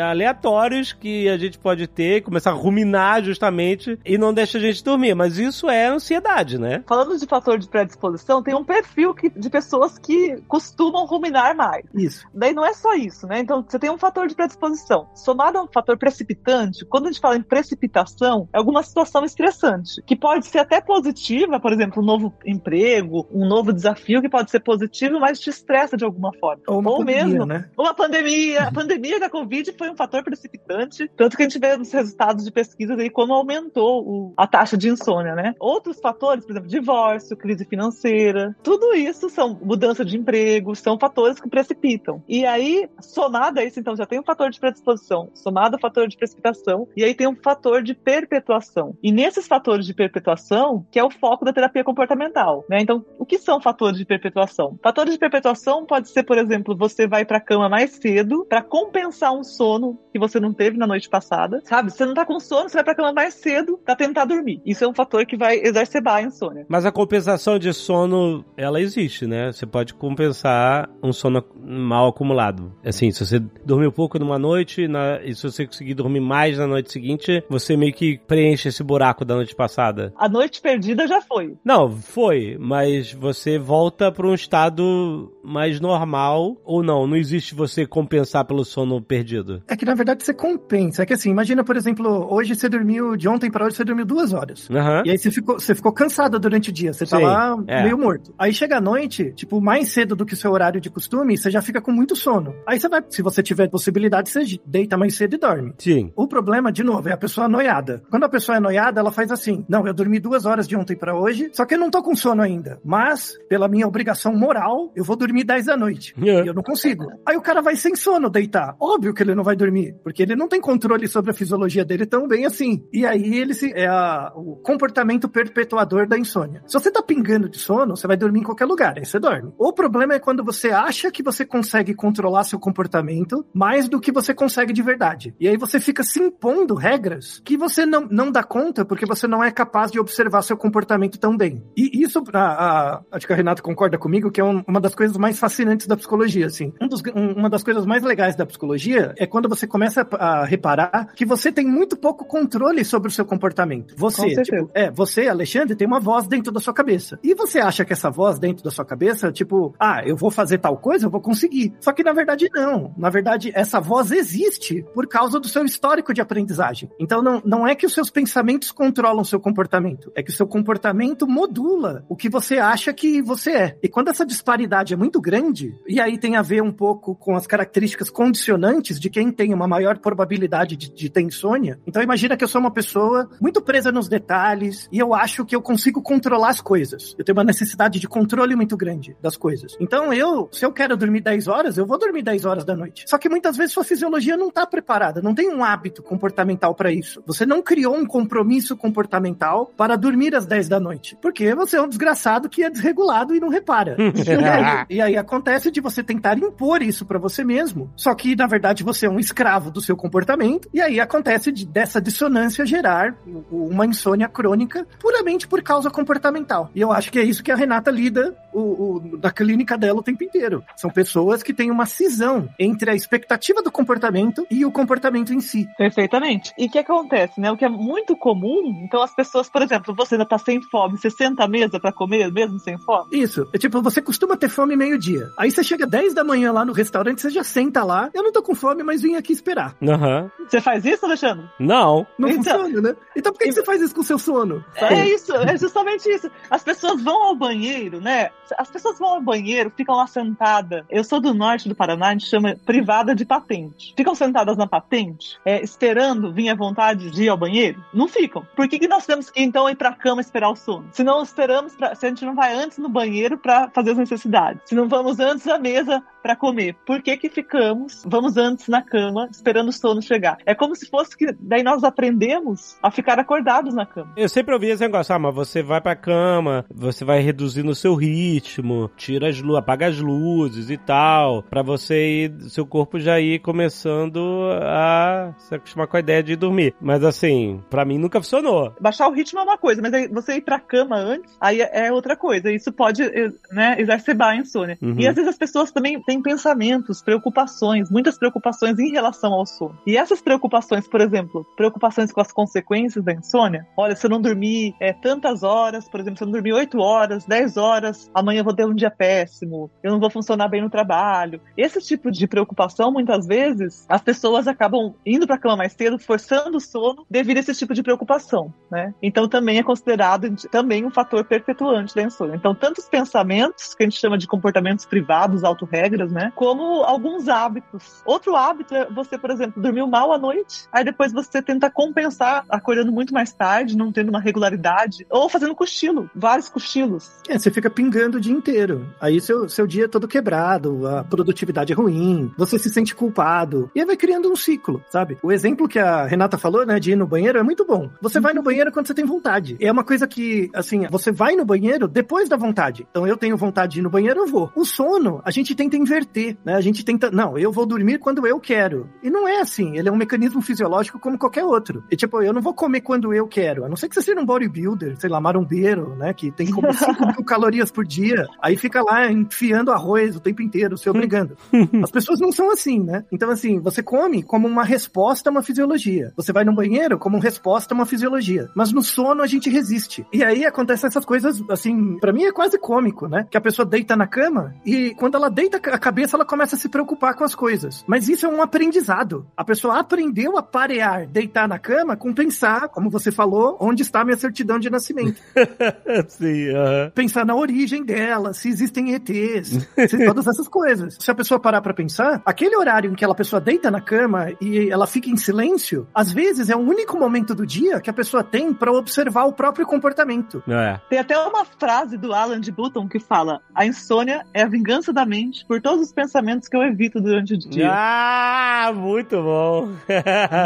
aleatórios que a gente pode ter, começar a ruminar justamente e não deixa a gente dormir. Mas isso é ansiedade, né? Falando de fator de predisposição, tem um perfil que- de pessoas que costumam ruminar mais. Isso. Daí não é só isso, né? Então você tem um fator de predisposição. Somado a um fator precipitante, quando a gente fala em precipitação, é alguma situação estressante, que pode ser até positiva, por exemplo, um novo emprego, um novo desafio que pode ser positivo, mas te estressa de alguma forma. Ou uma pandemia, mesmo né? uma pandemia. A pandemia da Covid foi um fator precipitante, tanto que a gente vê nos resultados de pesquisas aí como aumentou o- a taxa de insônia, né? Outros fatores, por exemplo, divórcio, crise financeira, tudo isso são mudança de emprego, são fatores que precipitam. E aí, somado a isso, então, já tem um fator de predisposição, somado ao fator de precipitação, e aí tem um fator de perpetuação. E nesses fatores de perpetuação, que é o foco da terapia comportamental, né? Então, o que são fatores de perpetuação? Fatores de perpetuação pode ser, por exemplo, você vai pra cama mais cedo para compensar um sono que você não teve na noite passada, sabe? Você não tá com sono, você vai pra cama mais cedo pra tentar dormir. Isso é um fator que vai exacerbar a insônia. Mas a compensação de sono, ela existe, né? Você pode compensar um sono mal acumulado. Assim, se você dormiu pouco numa noite na- e se você conseguir dormir mais na noite seguinte, você meio que preenche esse buraco da noite passada. A noite perdida já foi. Não, foi, mas você volta para um estado mais normal ou não? Não existe você compensar pelo sono perdido. É que na verdade você compensa. É que assim, imagina, por exemplo, hoje você dormiu, de ontem para hoje você dormiu duas horas. Aham. E aí você ficou, você ficou cansado durante o dia, você tá Sim, lá é. meio morto. Aí chega a noite, tipo, mais cedo do que o seu horário de costume, você já fica com muito sono. Aí você vai, se você tiver possibilidade, você deita mais cedo e dorme. Sim. O problema, de novo, é a pessoa noiada. Quando a pessoa é noiada, ela faz assim: não, eu dormi duas horas de ontem pra hoje, só que eu não tô com sono ainda. Mas, pela minha obrigação moral, eu vou dormir 10 da noite. É. E eu não consigo. Aí o cara vai sem sono deitar. Óbvio que ele não vai dormir, porque ele não tem controle sobre a fisiologia dele tão bem assim. E aí ele se, é a- o comportamento perpetuador da insônia. Se você tá pingando de sono, você vai dormir em qualquer lugar, aí você dorme. O problema é quando você acha que você consegue controlar seu comportamento mais do que você consegue de verdade. E aí você fica se impondo regras que você não, não dá conta porque você não é capaz de observar seu comportamento tão bem. E isso, a, a- acho que a Renata concorda comigo, que é um- uma das coisas mais fascinantes da psicologia, assim. Um dos- um- uma das coisas mais legais da psicologia é quando você começa a, a reparar que você tem muito pouco controle sobre o seu comportamento. Com Você, tipo, é, você, Alexandre, tem uma voz dentro da sua cabeça. E você acha que essa voz dentro da sua cabeça, tipo, ah, eu vou fazer tal coisa, eu vou conseguir. Só que na verdade não. Na verdade, essa voz existe por causa do seu histórico de aprendizagem. Então não, não é que os seus pensamentos controlam o seu comportamento, é que o seu comportamento modula o que você acha que você é. E quando essa disparidade é muito grande, e aí tem a ver um pouco com as características condicionantes de quem tem uma maior probabilidade de, de ter insônia. Então imagina que eu sou uma pessoa muito presa nos detalhes e eu acho que eu consigo controlar as coisas. Eu tenho uma necessidade de controle muito grande das coisas. Então eu, se eu quero dormir 10 horas, eu vou dormir 10 horas da noite. Só que muitas vezes sua fisiologia não está preparada, não tem um hábito comportamental para isso. Você não criou um compromisso comportamental para dormir às 10 da noite. Porque você é um desgraçado que é desregulado e não repara. e, aí, e aí acontece de você tentar impor isso para você mesmo. Só que, na verdade, você é um escravo do seu comportamento. E aí acontece de, dessa dissonância gerar uma insônia crônica puramente por causa comportamental. E eu acho que é isso que a Renata lida o, o- na clínica dela o tempo inteiro. São pessoas que têm uma cisão entre a expectativa do comportamento e o comportamento em si. Perfeitamente. E o que acontece, né? O que é muito comum, então as pessoas, por exemplo, você ainda tá sem fome, você senta à mesa pra comer mesmo sem fome? Isso. É tipo, você costuma ter fome meio-dia. Aí você chega 10 da manhã lá no restaurante, você já senta lá. Eu não tô com fome, mas vim aqui esperar. Aham. Você faz isso, Alexandre? Não. Não Então- funciona, né? Então por que, que você faz isso com o seu sono? É isso, é justamente isso. As pessoas vão ao banheiro, né? As pessoas vão ao banheiro, ficam lá sentadas. Eu sou do norte do Paraná, a gente chama privada de patente. Ficam sentadas na patente, é, esperando vir à vontade de ir ao banheiro? Não ficam. Por que, que nós temos que então ir pra cama esperar o sono? Se não esperamos, pra, se a gente não vai antes no banheiro pra fazer as necessidades, se não vamos antes à mesa pra comer, por que que ficamos, vamos antes na cama, esperando o sono chegar? É como se fosse que daí nós aprendemos a ficar acordados na cama. Eu sempre ouvi esse negócio, ah, mas você vai pra cama, você vai reduzindo o seu ritmo, tira as luzes, apaga as luzes e tal, pra você ir, seu corpo já ir começando a se acostumar com a ideia de dormir. Mas assim, pra mim nunca funcionou. Baixar o ritmo é uma coisa, mas aí você ir pra cama antes, aí é outra coisa. Isso pode, eh, né, exacerbar a insônia. Uhum. E às vezes as pessoas também têm pensamentos, preocupações, muitas preocupações em relação ao sono. E essas preocupações, por exemplo, preocupações com as consequências da insônia. Olha, se eu não dormir é, tantas horas, por exemplo, se eu não dormir 8 horas, 10 horas, amanhã eu vou ter um dia péssimo, eu não vou funcionar bem no trabalho. Esse tipo de preocupação, muitas vezes, as pessoas acabam indo pra cama mais cedo, forçando o sono devido a esse tipo de preocupação, né? Então também é considerado também um fator perpetuante da insônia. Então, tantos pensamentos, que a gente chama de comportamentos privados, autorregras, né? Como alguns hábitos. Outro hábito é você, por exemplo, dormiu mal à noite, aí depois você tenta compensar acordando muito mais tarde, não tendo uma regularidade, ou fazendo cochilo, vários cochilos. É, você fica pingando o dia inteiro. Aí seu, seu dia é todo quebrado, a produtividade é ruim, você se sente culpado. E aí vai criando um ciclo, sabe? O exemplo que a Renata falou, né, de ir no banheiro é muito bom. Você vai no banheiro quando você tem vontade. É uma coisa que, assim, você vai no banheiro depois da vontade. Então eu tenho vontade de ir no banheiro, eu vou. O sono, a gente tenta inverter, né? A gente tenta, não, eu vou dormir quando eu quero. E não é assim, ele é um mecanismo fisiológico como qualquer outro. E tipo, eu não vou comer quando eu quero, a não ser que você seja um bodybuilder, sei lá, marombeiro, né, que tem como 5 mil calorias por dia, aí fica lá enfiando arroz o tempo inteiro, se obrigando. As pessoas não são assim, né? Então, assim, você come como uma resposta a uma fisiologia. Você vai no banheiro como uma resposta a uma fisiologia. Mas no sono a gente resiste. E aí acontecem essas coisas, assim, pra mim é quase cômico, né? Que a pessoa deita na cama e quando ela deita a cabeça, ela começa a se preocupar com as coisas. Mas isso é um aprendizado. A pessoa aprendeu a parear, deitar na cama com pensar, como você falou, onde está a minha certidão de nascimento. Sim, aham. pensar na origem dela, se existem ETs, se todas essas coisas. Se a pessoa parar pra pensar, aquele horário em que ela pessoa deita na cama e ela fica em silêncio, às vezes é o único momento do dia que a pessoa tem pra observar o próprio comportamento. É. Tem até uma frase do Alan de Button que fala: A insônia é a vingança da mente por todos os pensamentos que eu evito durante o dia. Ah, muito bom.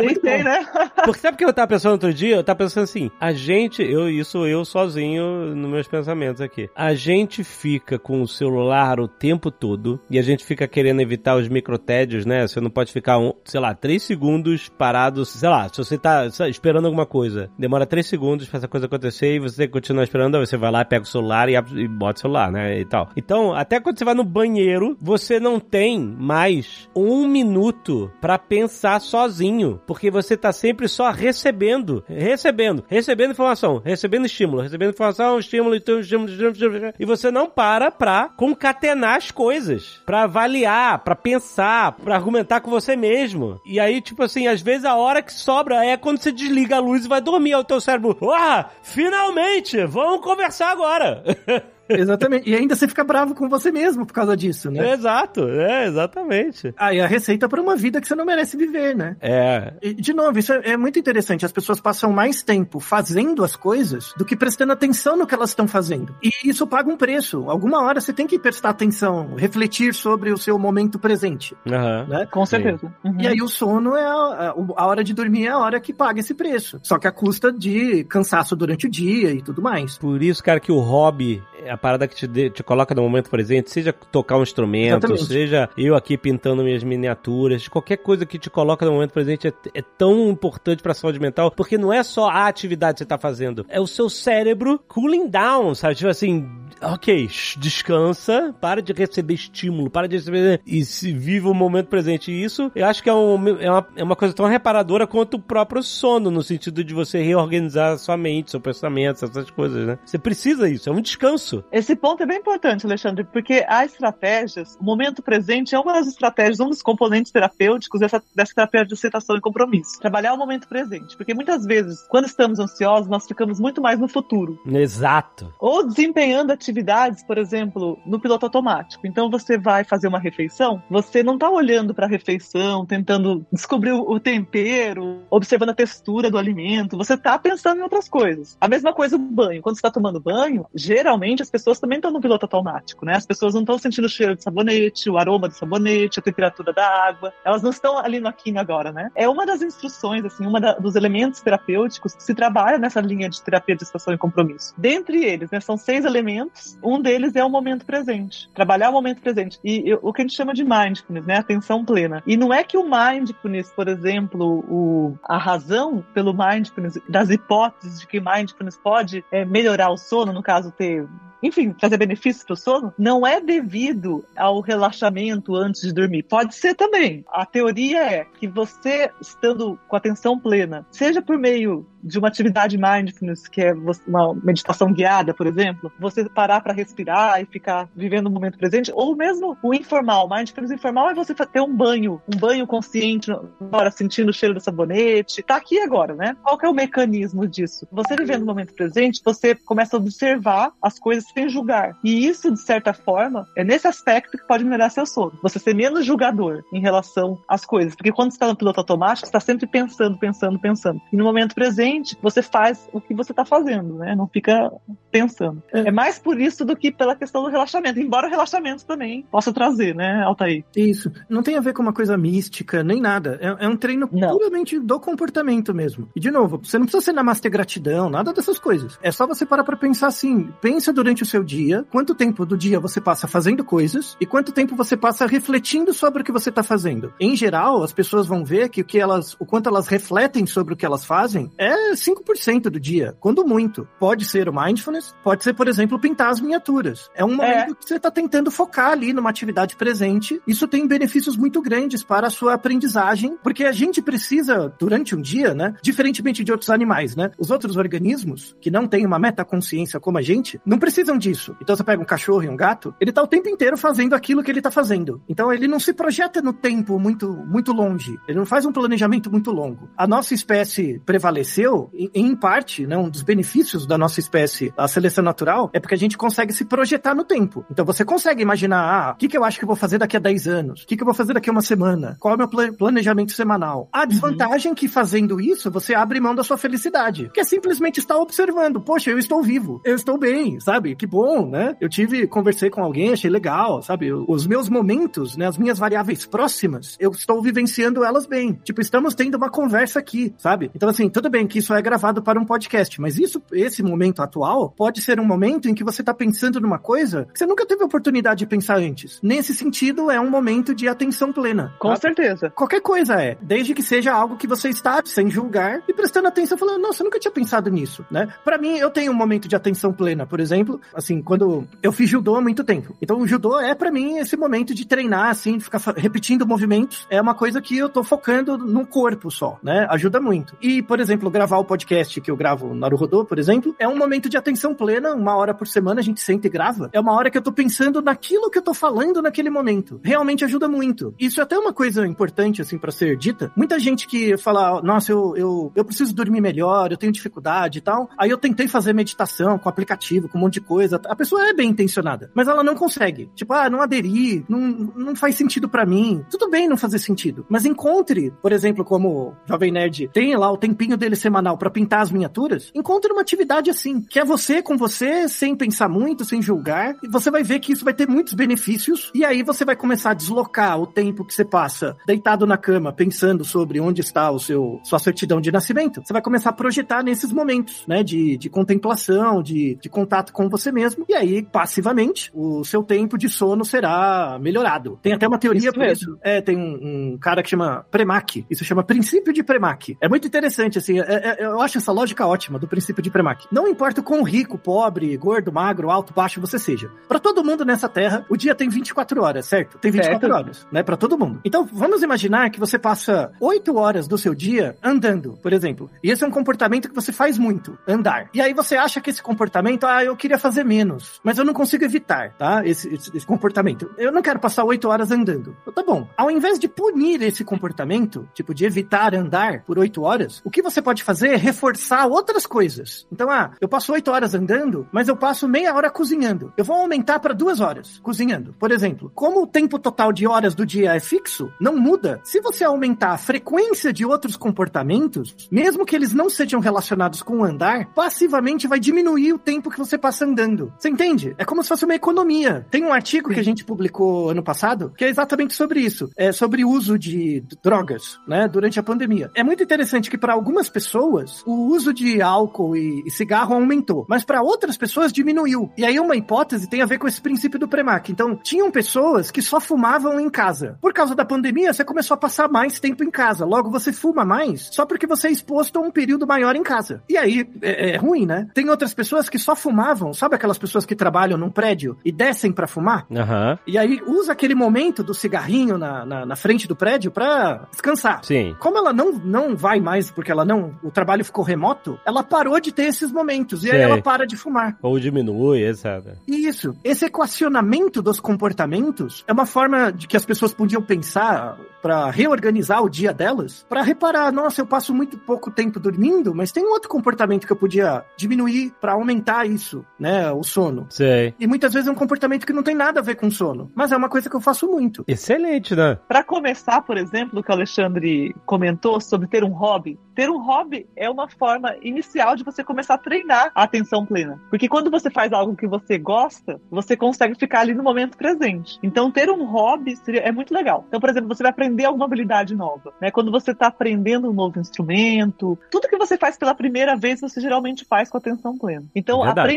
Deitei, né? Porque sabe o que eu tava pensando outro dia? Eu tava pensando assim, a gente, eu, isso eu sozinho nos meus pensamentos aqui. A gente fica com o celular o tempo todo e a gente fica querendo evitar os microtédios, né? Você não pode ficar, um, sei lá, três segundos parado, sei lá, se você tá esperando alguma coisa, demora três segundos pra essa coisa acontecer e você tem que continuar esperando, aí você vai lá, pega o celular e, e bota o celular, né? E tal. Então, até quando você vai no banheiro, você não tem mais um minuto pra pensar sozinho, porque você tá sempre só recebendo, recebendo, recebendo informação, recebendo estímulo, recebendo informação, estímulo, estímulo, estímulo, estímulo, estímulo, e você não para pra concatenar as coisas, pra avaliar, pra pensar, pra argumentar com você mesmo. E aí, tipo assim, às vezes a hora que sobra é quando você desliga a luz e vai dormir, aí o teu cérebro, ah, finalmente, vamos conversar agora. Exatamente. E ainda você fica bravo com você mesmo por causa disso, né? Exato, é, exatamente. Aí a receita para uma vida que você não merece viver, né? É, E, de novo, isso é, é muito interessante. As pessoas passam mais tempo fazendo as coisas do que prestando atenção no que elas estão fazendo. E isso paga um preço. Alguma hora você tem que prestar atenção, refletir sobre o seu momento presente, aham. né? Com certeza. Uhum. E aí o sono é a, a- a hora de dormir é a hora que paga esse preço. Só que a custa de cansaço durante o dia e tudo mais. Por isso, cara, que o hobby é a parada que te, dê- te coloca no momento presente, seja tocar um instrumento, Exatamente. seja eu aqui pintando minhas miniaturas, qualquer coisa que te coloca no momento presente é, é tão importante pra saúde mental, porque não é só a atividade que você tá fazendo, é o seu cérebro cooling down, sabe? Tipo assim, ok, descansa, para de receber estímulo, para de receber e se viva o momento presente. E isso, eu acho que é, um- é uma, é uma coisa tão reparadora quanto o próprio sono, no sentido de você reorganizar sua mente, seu pensamento, essas coisas, né? Você precisa isso, é um descanso. Esse ponto é bem importante, Alexandre, porque há estratégias, o momento presente é uma das estratégias, um dos componentes terapêuticos dessa, dessa terapia de aceitação e compromisso. Trabalhar o momento presente, porque muitas vezes, quando estamos ansiosos, nós ficamos muito mais no futuro. Exato. Ou desempenhando atividades, por exemplo, no piloto automático. Então você vai fazer uma refeição, você não está olhando para a refeição, tentando descobrir o tempero, observando a textura do alimento, você está pensando em outras coisas. A mesma coisa o banho. Quando você está tomando banho, geralmente as pessoas também estão no piloto automático, né? As pessoas não estão sentindo o cheiro de sabonete, o aroma do sabonete, a temperatura da água. Elas não estão ali no aqui e agora, né? É uma das instruções, assim, uma da- dos elementos terapêuticos que se trabalha nessa linha de terapia de estação e compromisso. Dentre eles, né, são seis elementos. Um deles é o momento presente. Trabalhar o momento presente. E o que a gente chama de mindfulness, né? Atenção plena. E não é que o mindfulness, por exemplo, o, a razão pelo mindfulness, das hipóteses de que mindfulness pode é, melhorar o sono, no caso, ter enfim, trazer benefícios para o sono, não é devido ao relaxamento antes de dormir. Pode ser também. A teoria é que você, estando com atenção plena, seja por meio de uma atividade mindfulness, que é uma meditação guiada, por exemplo, você parar para respirar e ficar vivendo o momento presente, ou mesmo o informal. Mindfulness informal é você ter um banho, um banho consciente, agora sentindo o cheiro do sabonete. Tá aqui agora, né? Qual que é o mecanismo disso? Você vivendo o momento presente, você começa a observar as coisas sem julgar. E isso, de certa forma, é nesse aspecto que pode melhorar seu sono. Você ser menos julgador em relação às coisas. Porque quando você está no piloto automático, você está sempre pensando, pensando, pensando. E no momento presente, você faz o que você está fazendo, né? Não fica pensando. É. mais por isso do que pela questão do relaxamento. Embora o relaxamento também possa trazer, né, Altair? Isso. Não tem a ver com uma coisa mística, nem nada. É, é um treino Não. puramente do comportamento mesmo. E, de novo, você não precisa ser namastê gratidão, nada dessas coisas. É só você parar pra pensar assim. Pensa durante o seu dia, quanto tempo do dia você passa fazendo coisas e quanto tempo você passa refletindo sobre o que você tá fazendo. Em geral, as pessoas vão ver que o que elas, o quanto elas refletem sobre o que elas fazem é 5% do dia, quando muito. Pode ser o mindfulness, pode ser, por exemplo, pintar as miniaturas. É um momento que você tá tentando focar ali numa atividade presente. Isso tem benefícios muito grandes para a sua aprendizagem, porque a gente precisa, durante um dia, né, diferentemente de outros animais, né, os outros organismos que não têm uma metaconsciência como a gente, não precisam disso. Então você pega um cachorro e um gato, ele tá o tempo inteiro fazendo aquilo que ele tá fazendo. Então ele não se projeta no tempo muito, muito longe. Ele não faz um planejamento muito longo. A nossa espécie prevaleceu, em, em parte, né, um dos benefícios da nossa espécie, a seleção natural, é porque a gente consegue se projetar no tempo. Então você consegue imaginar, ah, o que, que eu acho que eu vou fazer daqui a 10 anos? O que, que eu vou fazer daqui a uma semana? Qual é o meu pla- planejamento semanal? A desvantagem é que fazendo isso, você abre mão da sua felicidade. Que é simplesmente estar observando. Poxa, eu estou vivo. Eu estou bem, sabe? Que bom, né? Eu tive, conversei com alguém, achei legal, sabe? Os meus momentos, né? As minhas variáveis próximas, eu estou vivenciando elas bem. Tipo, estamos tendo uma conversa aqui, sabe? Então, assim, tudo bem que isso é gravado para um podcast, mas isso, esse momento atual, pode ser um momento em que você está pensando numa coisa que você nunca teve oportunidade de pensar antes. Nesse sentido, é um momento de atenção plena. Com sabe? certeza. Qualquer coisa é, desde que seja algo que você está sem julgar e prestando atenção, falando, nossa, eu nunca tinha pensado nisso, né? Pra mim, eu tenho um momento de atenção plena, por exemplo, assim, quando eu fiz judô há muito tempo. Então, o judô é pra mim esse momento de treinar, assim, de ficar repetindo movimentos, é uma coisa que eu tô focando no corpo só, né? Ajuda muito. E, por exemplo, gravar o podcast que eu gravo na Rodô, por exemplo, é um momento de atenção plena, uma hora por semana a gente senta e grava. É uma hora que eu tô pensando naquilo que eu tô falando naquele momento. Realmente ajuda muito. Isso é até uma coisa importante, assim, pra ser dita. Muita gente que fala, nossa, eu, eu, eu preciso dormir melhor, eu tenho dificuldade e tal. Aí eu tentei fazer meditação com aplicativo, com um monte de coisa. A pessoa é bem intencionada, mas ela não consegue. Tipo, ah, não aderi, não, não faz sentido pra mim. Tudo bem não fazer sentido, mas encontre, por exemplo, como o Jovem Nerd tem lá o tempinho dele semanal pra pintar as miniaturas, encontre uma atividade assim, que é você com você, sem pensar muito, sem julgar, e você vai ver que isso vai ter muitos benefícios, e aí você vai começar a deslocar o tempo que você passa deitado na cama, pensando sobre onde está o seu sua certidão de nascimento. Você vai começar a projetar nesses momentos, né, de, de contemplação, de, de contato com você mesmo, e aí, passivamente, o seu tempo de sono será melhorado. Tem até uma teoria Isso por isso. É, tem um, um cara que chama Premack. Isso chama princípio de Premack. É muito interessante, assim. é- é- eu acho essa lógica ótima do princípio de Premack. Não importa o quão rico, pobre, gordo, magro, alto, baixo você seja. Pra todo mundo nessa terra, o dia tem 24 horas, certo? Tem 24 Certo. horas, né? Pra todo mundo. Então, vamos imaginar que você passa 8 horas do seu dia andando, por exemplo. E esse é um comportamento que você faz muito, andar. E aí você acha que esse comportamento, ah, eu queria fazer menos, mas eu não consigo evitar, tá? Esse, esse- esse comportamento. Eu não quero passar 8 horas andando. Então, tá bom. Ao invés de punir esse comportamento, tipo, de evitar andar por 8 horas, o que você pode fazer é reforçar outras coisas. Então, ah, eu passo 8 horas andando, mas eu passo meia hora cozinhando. Eu vou aumentar para duas horas cozinhando. Por exemplo, como o tempo total de horas do dia é fixo, não muda. Se você aumentar a frequência de outros comportamentos, mesmo que eles não sejam relacionados com o andar, passivamente vai diminuir o tempo que você passa andando. Você entende? É como se fosse uma economia. Tem um artigo que a gente publicou ano passado que é exatamente sobre isso. É sobre o uso de drogas, né, durante a pandemia. É muito interessante que para algumas pessoas o uso de álcool e, e cigarro aumentou, mas para outras pessoas diminuiu. E aí uma hipótese tem a ver com esse princípio do Premack. Então, tinham pessoas que só fumavam em casa. Por causa da pandemia, você começou a passar mais tempo em casa. Logo, você fuma mais só porque você é exposto a um período maior em casa. E aí, é, é ruim, né? Tem outras pessoas que só fumavam, sabe aquelas pessoas que trabalham num prédio e descem para fumar? Aham. E aí usa aquele momento do cigarrinho na, na, na frente do prédio pra descansar. Sim. Como ela não, não vai mais porque ela não. O trabalho ficou remoto, ela parou de ter esses momentos. E aí ela para de fumar. Ou diminui, etc. E isso. Esse equacionamento dos comportamentos é uma forma de que as pessoas podiam pensar pra reorganizar o dia delas, pra reparar, nossa, eu passo muito pouco tempo dormindo, mas tem um outro comportamento que eu podia diminuir pra aumentar isso, né, o sono. Sei. E muitas vezes é um comportamento que não tem nada a ver com sono, mas é uma coisa que eu faço muito. Excelente, né? Para começar, por exemplo, o que o Alexandre comentou sobre ter um hobby. Ter um hobby é uma forma inicial de você começar a treinar a atenção plena. Porque quando você faz algo que você gosta, você consegue ficar ali no momento presente. Então, ter um hobby seria, é muito legal. Então, por exemplo, você vai aprender alguma habilidade nova. Né? Quando você está aprendendo um novo instrumento, tudo que você faz pela primeira vez, você geralmente faz com atenção plena. Então, Verdade.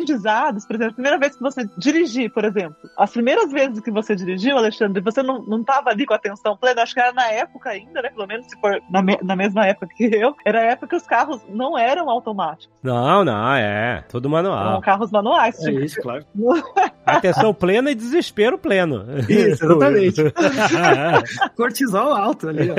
Por exemplo, a primeira vez que você dirigir, por exemplo, as primeiras vezes que você dirigiu, Alexandre, você não, não tava ali com a atenção plena, acho que era na época ainda, né? Pelo menos se for na, me- na mesma época que eu, era a época que os carros não eram automáticos, Não, não, é. Tudo eram manual. carros manuais. É tipo, isso, claro. Atenção plena e desespero pleno. Isso, exatamente. Cortisol alto ali, ó.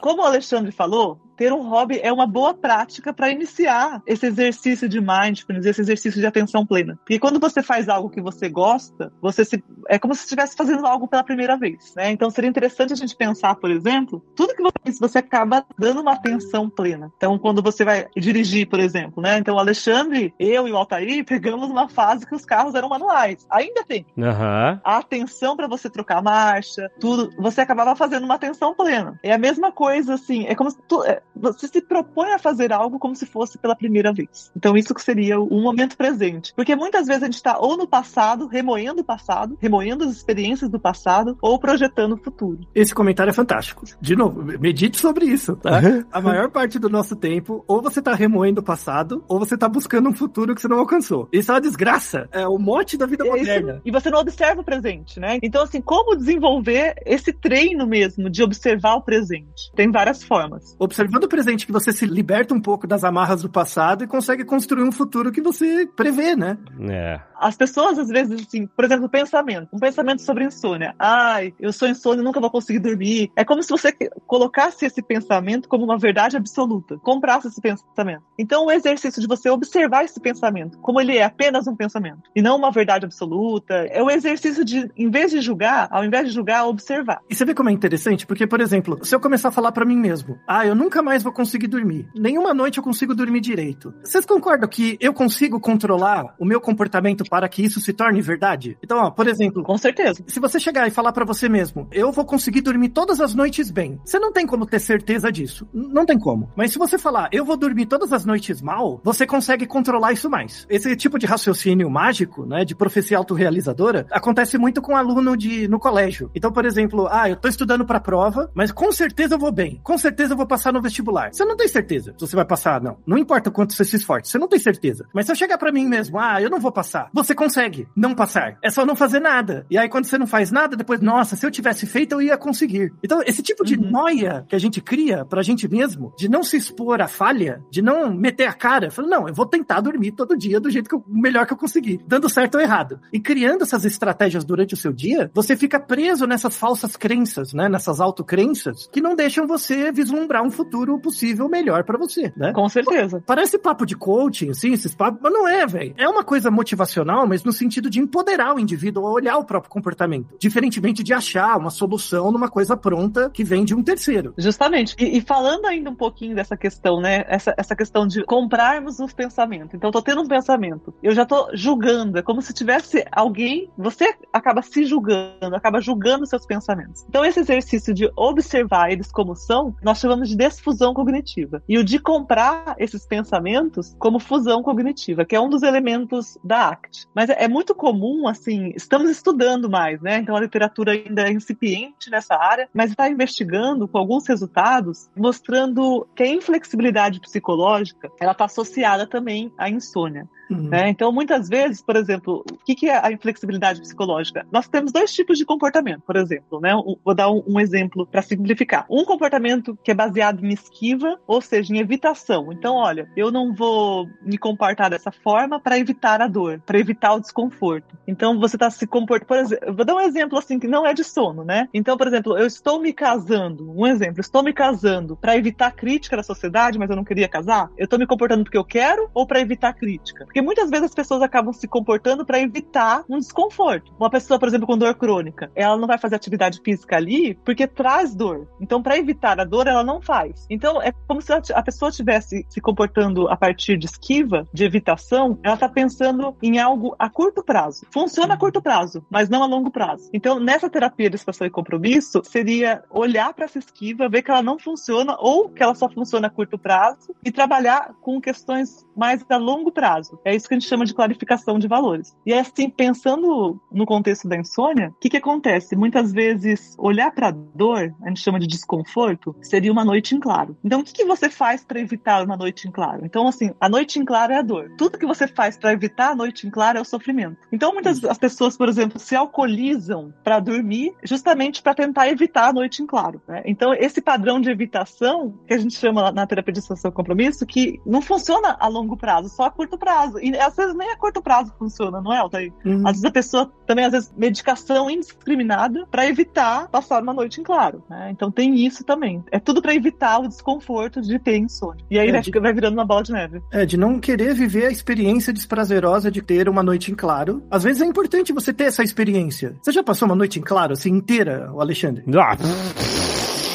Como o Alexandre falou, ter um hobby é uma boa prática para iniciar esse exercício de mindfulness, esse exercício de atenção plena. Porque quando você faz algo que você gosta, você se, é como se estivesse fazendo algo pela primeira vez, né? Então seria interessante a gente pensar, por exemplo, tudo que você faz, você acaba dando uma atenção plena. Então quando você vai dirigir, por exemplo, né? Então o Alexandre, eu e o Altair pegamos uma fase que os carros eram manuais. Ainda tem Aham. a atenção para você trocar a marcha, tudo, você acabava fazendo uma atenção plena. É a mesma coisa, assim, é como se tu, é, você se propõe a fazer algo como se fosse pela primeira vez. Então, isso que seria o momento presente. Porque muitas vezes a gente está ou no passado, remoendo o passado, remoendo as experiências do passado, ou projetando o futuro. Esse comentário é fantástico. De novo, medite sobre isso, tá? A maior parte do nosso tempo, ou você tá remoendo o passado, ou você tá buscando um futuro que você não alcançou. Isso é uma desgraça. É o mote da vida É isso. moderna. E você não observa o presente, né? Então, assim, como desenvolver esse treino mesmo de observar o presente? Tem várias formas. Observando o presente que você se liberta um pouco das amarras do passado e consegue construir um futuro que você prevê, né? É. As pessoas, às vezes, assim, por exemplo, pensamento. Um pensamento sobre insônia. Ai, eu sou insônia, nunca vou conseguir dormir. É como se você colocasse esse pensamento como uma verdade absoluta. Comprasse esse pensamento. Então, o exercício de você observar esse pensamento, como ele é apenas um pensamento, e não uma verdade absoluta, é o exercício de, em vez de julgar, ao invés de julgar, observar. E você vê como é interessante? Porque, por exemplo, se eu começar a falar pra mim mesmo, ah, eu nunca mais vou conseguir dormir. Nenhuma noite eu consigo dormir direito. Vocês concordam que eu consigo controlar o meu comportamento para que isso se torne verdade? Então, ó, por exemplo, Com certeza. se você chegar e falar pra você mesmo, eu vou conseguir dormir todas as noites bem, você não tem como ter certeza disso. Não tem como. Mas se você falar, eu vou dormir todas as noites mal, você consegue controlar isso mais. Esse tipo de raciocínio mágico, né, de profecia autorrealizadora, acontece muito com aluno de no colégio. Então, por exemplo, ah, eu tô estudando pra prova, mas com certeza eu vou bem. Com certeza eu vou passar no vestibular. Você não tem certeza se você vai passar, não. Não importa o quanto você se esforce, você não tem certeza. Mas se eu chegar pra mim mesmo, ah, eu não vou passar, você consegue não passar. É só não fazer nada. E aí quando você não faz nada, depois, nossa, se eu tivesse feito, eu ia conseguir. Então, esse tipo de Uhum. noia que a gente cria pra gente mesmo, de não se expor à falha, de não meter a cara, falando, não, eu vou tentar dormir todo dia do jeito que eu, melhor que eu conseguir, dando certo ou errado. E criando essas estratégias durante o seu dia, você fica preso nessas falsas crenças, né? Nessas autocrenças que não deixam você vislumbrar um futuro possível melhor pra você, né? Com certeza. Parece papo de coaching, assim, esses papos, mas não é, velho. É uma coisa motivacional, mas no sentido de empoderar o indivíduo a olhar o próprio comportamento. Diferentemente de achar uma solução numa coisa pronta que vem de um terceiro. Justamente. E, e falando ainda um pouquinho dessa questão, né? Essa, essa questão de comprarmos os pensamentos. Então, eu tô tendo um pensamento. Eu já tô julgando. É como se tivesse alguém. Você acaba se julgando, acaba julgando seus pensamentos. Então, esse exercício de observar eles como são, nós chamamos de desfusão cognitiva. E o de comprar esses pensamentos como fusão cognitiva, que é um dos elementos da ACT. Mas é, é muito comum, assim, estamos estudando mais, né? Então, a literatura ainda é incipiente nessa área, mas está investigando com alguns resultados, mostrando que a inflexibilidade psicológica ela está associada também à insônia. Uhum. né? Então, muitas vezes, por exemplo, o que, que é a inflexibilidade psicológica? Nós temos dois tipos de comportamento, por exemplo, né? Vou dar um, um exemplo para simplificar. Um comportamento que é baseado em esquiva, ou seja, em evitação. Então, olha, eu não vou me comportar dessa forma para evitar a dor, para evitar o desconforto. Então, você está se comportando. Por exemplo, vou dar um exemplo assim que não é de sono, né? Então, por exemplo, eu estou me casando. Um exemplo, estou me casando para evitar crítica da sociedade, mas eu não queria casar. Eu estou me comportando porque eu quero ou para evitar crítica? Porque muitas vezes as pessoas acabam se comportando para evitar um desconforto. Uma pessoa, por exemplo, com dor crônica, ela não vai fazer atividade física ali porque traz dor. Então, para evitar a dor, ela não faz. Então, é como se a pessoa estivesse se comportando a partir de esquiva, de evitação, ela está pensando em algo a curto prazo. Funciona a curto prazo, mas não a longo prazo. Então, nessa terapia de situação e compromisso, seria olhar para essa esquiva, ver que ela não funciona ou que ela só funciona a curto prazo e trabalhar com questões mais a longo prazo. É isso que a gente chama de clarificação de valores. E assim, pensando no contexto da insônia, o que, que acontece? Muitas vezes, olhar para a dor, a gente chama de desconforto, seria uma noite em claro. Então, o que, que você faz para evitar uma noite em claro? Então, assim, a noite em claro é a dor. Tudo que você faz para evitar a noite em claro é o sofrimento. Então, muitas as pessoas, por exemplo, se alcoolizam para dormir justamente para tentar evitar a noite em claro. né? Então, esse padrão de evitação, que a gente chama na terapia de e compromisso, que não funciona a longo prazo, só a curto prazo. E às vezes nem a curto prazo funciona, não é, Altair? Uhum. Às vezes a pessoa também, às vezes, medicação indiscriminada para evitar passar uma noite em claro. né? Então tem isso também. É tudo para evitar o desconforto de ter insônia. E aí É, vai, de- vai virando uma bola de neve. É, de não querer viver a experiência desprazerosa de ter uma noite em claro. Às vezes é importante você ter essa experiência. Você já passou uma noite em claro, assim, inteira, o Alexandre? Ah,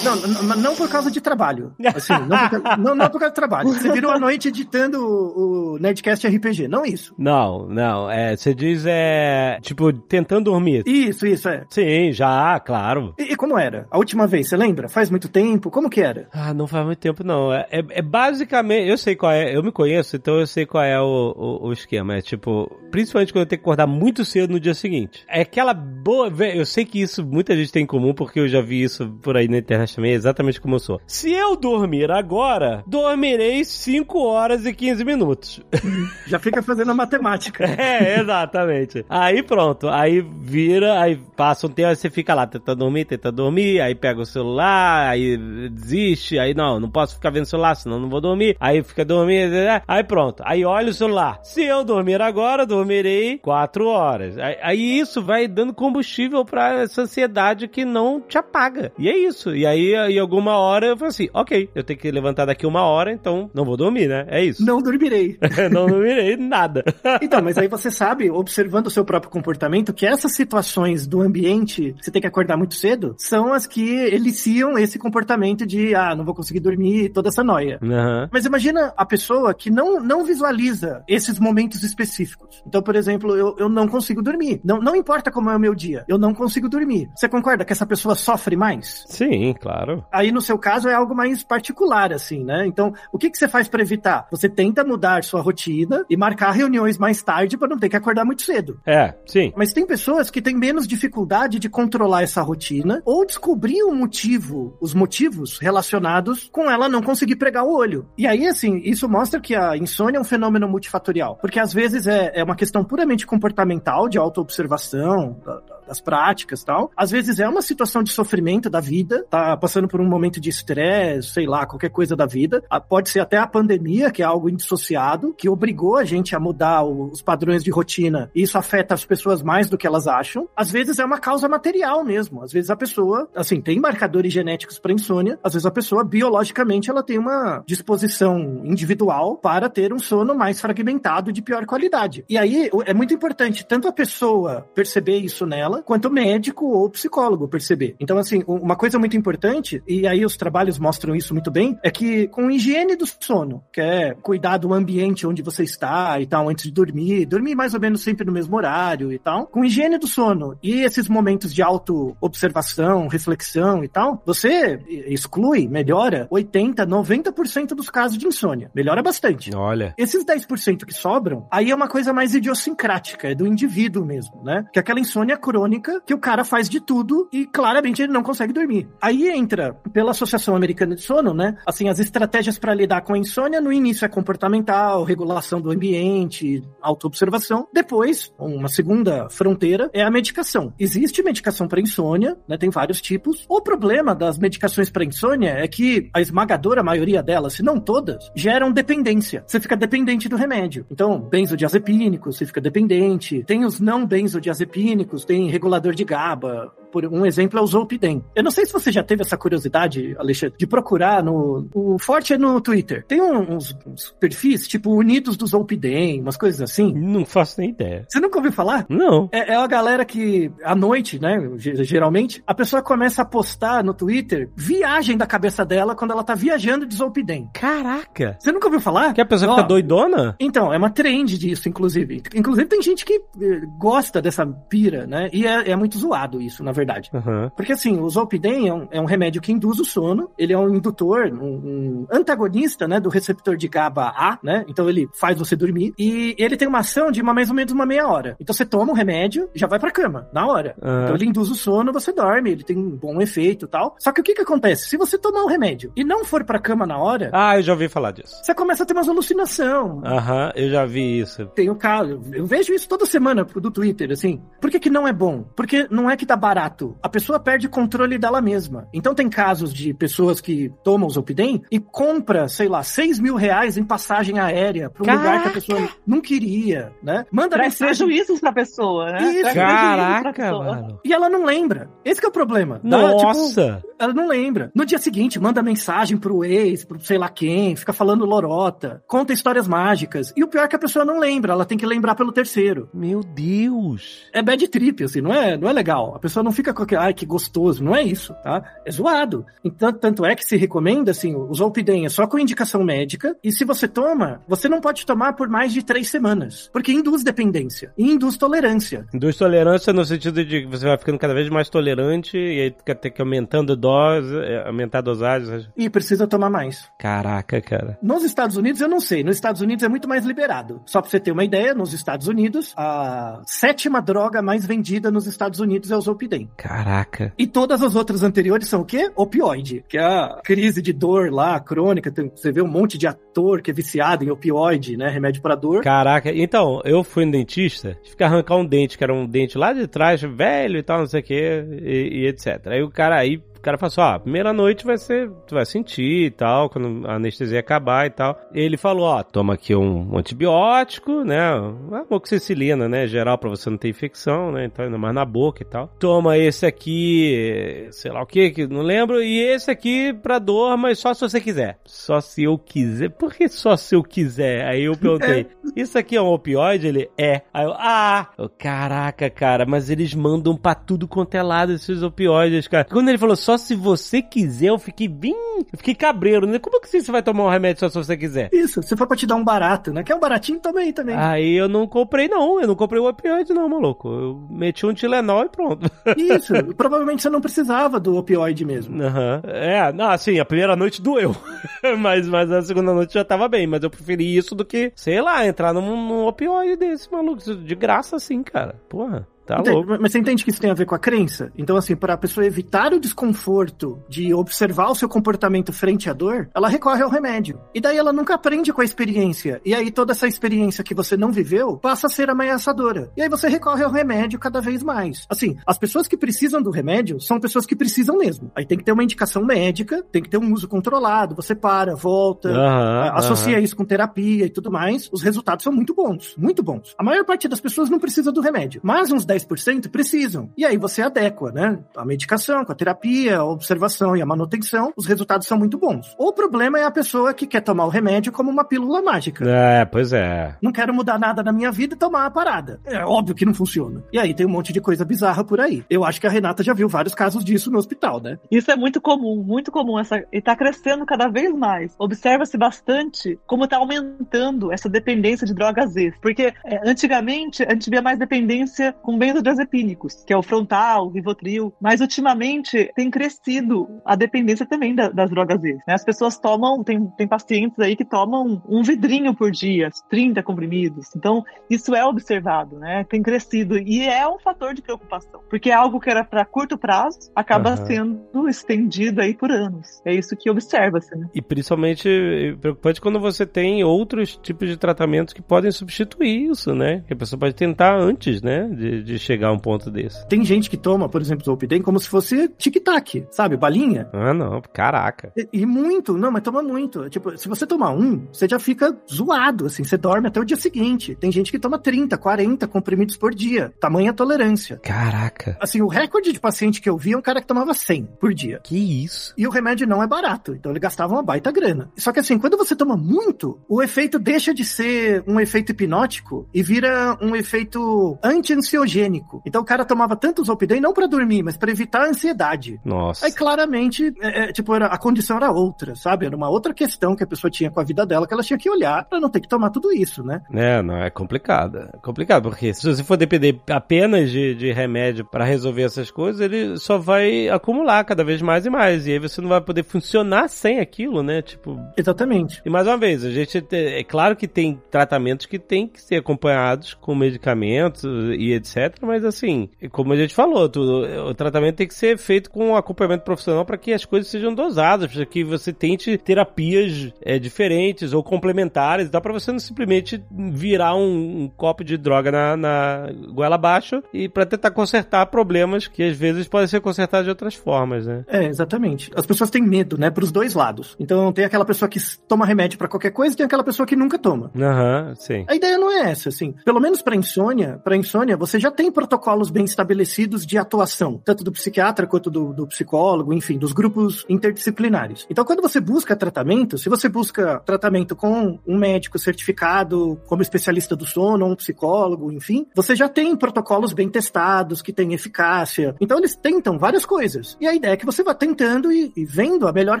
Não, não, não por causa de trabalho. Assim, não, por, não, não por causa de trabalho. Você virou a noite editando o, Nerdcast RPG, não isso. Não, não. É, você diz, é. Tipo, tentando dormir. Isso, isso, é. Sim, já, claro. E, e como era? A última vez, você lembra? Faz muito tempo? Como que era? Ah, não faz muito tempo, não. É, é- é basicamente. Eu sei qual é. Eu me conheço, então eu sei qual é o, o, o esquema. É tipo. Principalmente quando eu tenho que acordar muito cedo no dia seguinte. É aquela boa. Eu sei que isso muita gente tem em comum, porque eu já vi isso por aí na internet exatamente como eu sou. Se eu dormir agora, dormirei 5 horas e 15 minutos. Já fica fazendo a matemática. É, exatamente. Aí pronto, aí vira, aí passa um tempo, aí você fica lá tentando dormir, tentando dormir, aí pega o celular, aí desiste, aí não, não posso ficar vendo o celular, senão não vou dormir. Aí fica dormindo, aí pronto, aí olha o celular. Se eu dormir agora, dormirei quatro horas. Aí, aí isso vai dando combustível pra essa ansiedade que não te apaga. E é isso. E aí aí, em alguma hora, eu falei assim, ok, eu tenho que levantar daqui uma hora, então não vou dormir, né? É isso. Não dormirei. não dormirei nada. Então, mas aí você sabe, observando o seu próprio comportamento, que essas situações do ambiente, você tem que acordar muito cedo, são as que eliciam esse comportamento de, ah, não vou conseguir dormir, toda essa noia. Aham. Mas imagina a pessoa que não, não visualiza esses momentos específicos. Então, por exemplo, eu, eu não consigo dormir. Não, não importa como é o meu dia, eu não consigo dormir. Você concorda que essa pessoa sofre mais? Sim, claro. Aí, no seu caso, é algo mais particular, assim, né? Então, o que, que você faz para evitar? Você tenta mudar sua rotina e marcar reuniões mais tarde para não ter que acordar muito cedo. É, sim. Mas tem pessoas que têm menos dificuldade de controlar essa rotina ou descobrir o motivo, os motivos relacionados com ela não conseguir pregar o olho. E aí, assim, isso mostra que a insônia é um fenômeno multifatorial. Porque às vezes é, é uma questão puramente comportamental, de autoobservação, da- da- das práticas e tal. Às vezes é uma situação de sofrimento da vida, tá passando por um momento de estresse, sei lá, qualquer coisa da vida. Pode ser até a pandemia, que é algo indissociado, que obrigou a gente a mudar os padrões de rotina. Isso afeta as pessoas mais do que elas acham. Às vezes é uma causa material mesmo. Às vezes a pessoa, assim, tem marcadores genéticos para insônia. Às vezes a pessoa, biologicamente, ela tem uma disposição individual para ter um sono mais fragmentado de pior qualidade. E aí é muito importante tanto a pessoa perceber isso nela, quanto o médico ou psicólogo perceber. Então, assim, uma coisa muito importante, e aí os trabalhos mostram isso muito bem, é que com higiene do sono, que é cuidar do ambiente onde você está e tal, antes de dormir, dormir mais ou menos sempre no mesmo horário e tal, com higiene do sono e esses momentos de auto-observação, reflexão e tal, você exclui, melhora 80, 90% dos casos de insônia. Melhora bastante. Olha. Esses 10% que sobram, aí é uma coisa mais idiosincrática, é do indivíduo mesmo, né? Que é aquela insônia crônica que o cara faz de tudo e claramente ele não consegue dormir. Aí entra, pela Associação Americana de Sono, né? Assim, as estratégias para lidar com a insônia, no início é comportamental, regulação do ambiente, autoobservação. Depois, uma segunda fronteira é a medicação. Existe medicação para insônia, né? Tem vários tipos. O problema das medicações para insônia é que a esmagadora maioria delas, se não todas, geram dependência. Você fica dependente do remédio. Então, benzodiazepínicos, você fica dependente. Tem os não benzodiazepínicos, tem regulador de GABA. Por um exemplo é o Zolpidem. Eu não sei se você já teve essa curiosidade, Alexandre, de procurar no... O forte é no Twitter. Tem uns, uns perfis, tipo Unidos do Zolpidem, umas coisas assim. Não faço nem ideia. Você nunca ouviu falar? Não. É, é a galera que, à noite, né, ge- geralmente, a pessoa começa a postar no Twitter viagem da cabeça dela quando ela tá viajando de Zolpidem. Caraca. Você nunca ouviu falar? Que a pessoa Ó, fica doidona? Então, é uma trend disso, inclusive. Inclusive tem gente que eh, gosta dessa pira, né? E é, é muito zoado isso, na verdade. Aham. Porque assim, o Zolpidem é um, é um remédio que induz o sono, ele é um indutor, um, um antagonista, né, do receptor de GABA-A, né? Então ele faz você dormir e ele tem uma ação de uma, mais ou menos uma meia hora. Então você toma o remédio, já vai pra cama, na hora. Ah. Então ele induz o sono, você dorme, ele tem um bom efeito e tal. Só que o que que acontece? Se você tomar o remédio e não for pra cama na hora, Ah, eu já ouvi falar disso. você começa a ter umas alucinação. Aham, eu já vi isso. Tem o caso, eu vejo isso toda semana do Twitter, assim. Por que, que não é bom? Porque não é que tá barato. A pessoa perde controle dela mesma. Então tem casos de pessoas que tomam o Zolpidem e compra, sei lá, 6 mil reais em passagem aérea pra um lugar que a pessoa não queria, né? Manda Traz mensagem prejuízos pra pessoa, né? Isso. Caraca, pessoa. mano. e ela não lembra. Esse que é o problema. Tipo, Nossa! ela não lembra. No dia seguinte, manda mensagem pro ex, pro sei lá quem, fica falando lorota, conta histórias mágicas. E o pior é que a pessoa não lembra, ela tem que lembrar pelo terceiro. Meu Deus! É bad trip, assim, não é, não é legal. A pessoa não fica com aquele, ai, que gostoso, não é isso, tá? É zoado. Então, tanto é que se recomenda, assim, o Zolpidem é só com indicação médica, e se você toma, você não pode tomar por mais de três semanas, porque induz dependência e induz tolerância. Induz tolerância no sentido de que você vai ficando cada vez mais tolerante e aí quer ter que aumentando dose, é, aumentar a dosagem. E precisa tomar mais. Caraca, cara. Nos Estados Unidos, eu não sei. Nos Estados Unidos é muito mais liberado. Só pra você ter uma ideia, nos Estados Unidos, a sétima droga mais vendida nos Estados Unidos é o Zolpidem. Caraca. E todas as outras anteriores são o quê? Opioide, que é a crise de dor lá, crônica. Tem- Você vê um monte de ator que é viciado em opioide, né? Remédio pra dor. Caraca, então, eu fui no dentista, tive que arrancar um dente, que era um dente lá de trás, velho e tal, não sei o que, e, e etc. Aí o cara aí o cara falou assim, ó, primeira noite vai ser, tu vai sentir e tal, quando a anestesia acabar e tal. Ele falou, ó, toma aqui um antibiótico, né, uma amoxicilina, né, geral pra você não ter infecção, né, então ainda mais na boca e tal. Toma esse aqui, sei lá o que, que não lembro, e esse aqui pra dor, mas só se você quiser. Só se eu quiser. Por que só se eu quiser? Aí eu perguntei, isso aqui é um opioide? Ele, é. Aí eu, ah! Eu, Caraca, cara, mas eles mandam pra tudo quanto é lado esses opioides, cara. Quando ele falou só se você quiser, eu fiquei bem... Eu fiquei cabreiro, né? Como que assim você vai tomar um remédio só se você quiser? Isso, se for pra te dar um barato, né? Quer um baratinho, aí também. Aí eu não comprei, não. Eu não comprei o opioide, não, maluco. Eu meti um Tilenol e pronto. Isso, provavelmente você não precisava do opioide mesmo. Aham. É, não, assim, a primeira noite doeu. mas, mas a segunda noite já tava bem. Mas eu preferi isso do que, sei lá, entrar num, num opioide desse, maluco. De graça, assim, cara. Porra. Tá Entende? louco. Mas você entende que isso tem a ver com a crença? Então, assim, para a pessoa evitar o desconforto de observar o seu comportamento frente à dor, ela recorre ao remédio. E daí ela nunca aprende com a experiência. E aí toda essa experiência que você não viveu passa a ser ameaçadora. E aí você recorre ao remédio cada vez mais. Assim, as pessoas que precisam do remédio são pessoas que precisam mesmo. Aí tem que ter uma indicação médica, tem que ter um uso controlado, você para, volta, a- associa isso com terapia e tudo mais. Os resultados são muito bons, muito bons. A maior parte das pessoas não precisa do remédio, mas uns 10% precisam. E aí você adequa, né? A medicação, com a terapia, a observação e a manutenção, os resultados são muito bons. O problema é a pessoa que quer tomar o remédio como uma pílula mágica. É, pois é. Não quero mudar nada na minha vida e tomar a parada. É óbvio que não funciona. E aí tem um monte de coisa bizarra por aí. Eu acho que a Renata já viu vários casos disso no hospital, né? Isso é muito comum, muito comum. Essa, e tá crescendo cada vez mais. Observa-se bastante como tá aumentando essa dependência de drogas Z. Porque é, antigamente a gente via mais dependência com benzodiazepínicos, que é o frontal, o Rivotril. Mas ultimamente tem crescido a dependência também da- das drogas né? As pessoas tomam, tem, tem pacientes aí que tomam um vidrinho por dia, 30 comprimidos. Então, isso é observado, né? Tem crescido. E é um fator de preocupação. Porque é algo que era para curto prazo, acaba Aham. sendo estendido aí por anos. É isso que observa-se, né? E principalmente eh, preocupante quando você tem outros tipos de tratamentos que podem substituir isso, né? Que a pessoa pode tentar antes, né? De, de chegar a um ponto desse. Tem gente que toma, por exemplo, Zolpidem como se fosse tic-tac, sabe? Balinha. Ah, não. Caraca. E, e muito, não, mas toma muito. Tipo, se você tomar um, você já fica zoado, assim, você dorme até o dia seguinte. Tem gente que toma 30, 40 comprimidos por dia. Tamanha tolerância. Caraca. Assim, o recorde de paciente que eu vi é um cara que tomava 100 por dia. Que isso? E o remédio não é barato, então ele gastava uma baita grana. Só que assim, quando você toma muito, o efeito deixa de ser um efeito hipnótico e vira um efeito anti-ansiogênico. Então o cara tomava tanto Zolpidem não pra dormir, mas pra evitar a ansiedade. Nossa. Aí claramente, é, é, tipo, era, a condição era outra, sabe? Era uma outra questão que a pessoa tinha com a vida dela que ela tinha que olhar pra não ter que tomar tudo isso, né? É, não, é complicado. É complicado, porque se você for depender apenas de, de remédio pra resolver essas coisas, ele só vai acumular cada vez mais e mais. E aí você não vai poder funcionar sem aquilo, né? Tipo. Exatamente. E mais uma vez, a gente. te- É claro que tem tratamentos que tem que ser acompanhados com medicamentos e etc. Mas assim, como a gente falou, tudo, o tratamento tem que ser feito com um acompanhamento profissional para que as coisas sejam dosadas, para que você tente terapias é, diferentes ou complementares. Dá para você não simplesmente virar um, um copo de droga na, na goela abaixo e para tentar consertar problemas que às vezes podem ser consertados de outras formas, né? É, exatamente. As pessoas têm medo, né, pros dois lados. Então tem aquela pessoa que toma remédio pra qualquer coisa e tem aquela pessoa que nunca toma. Aham, sim. A ideia não é essa, assim. Pelo menos para insônia, para insônia, você já tem protocolos bem estabelecidos de atuação, tanto do psiquiatra quanto do, do psicólogo, enfim, dos grupos interdisciplinares. Então, quando você busca tratamento, se você busca tratamento com um médico certificado como especialista do sono, um psicólogo, enfim, você já tem protocolos bem testados, que têm eficácia. Então, eles tentam várias coisas. E a ideia é que você vá tentando e, e vendo a melhor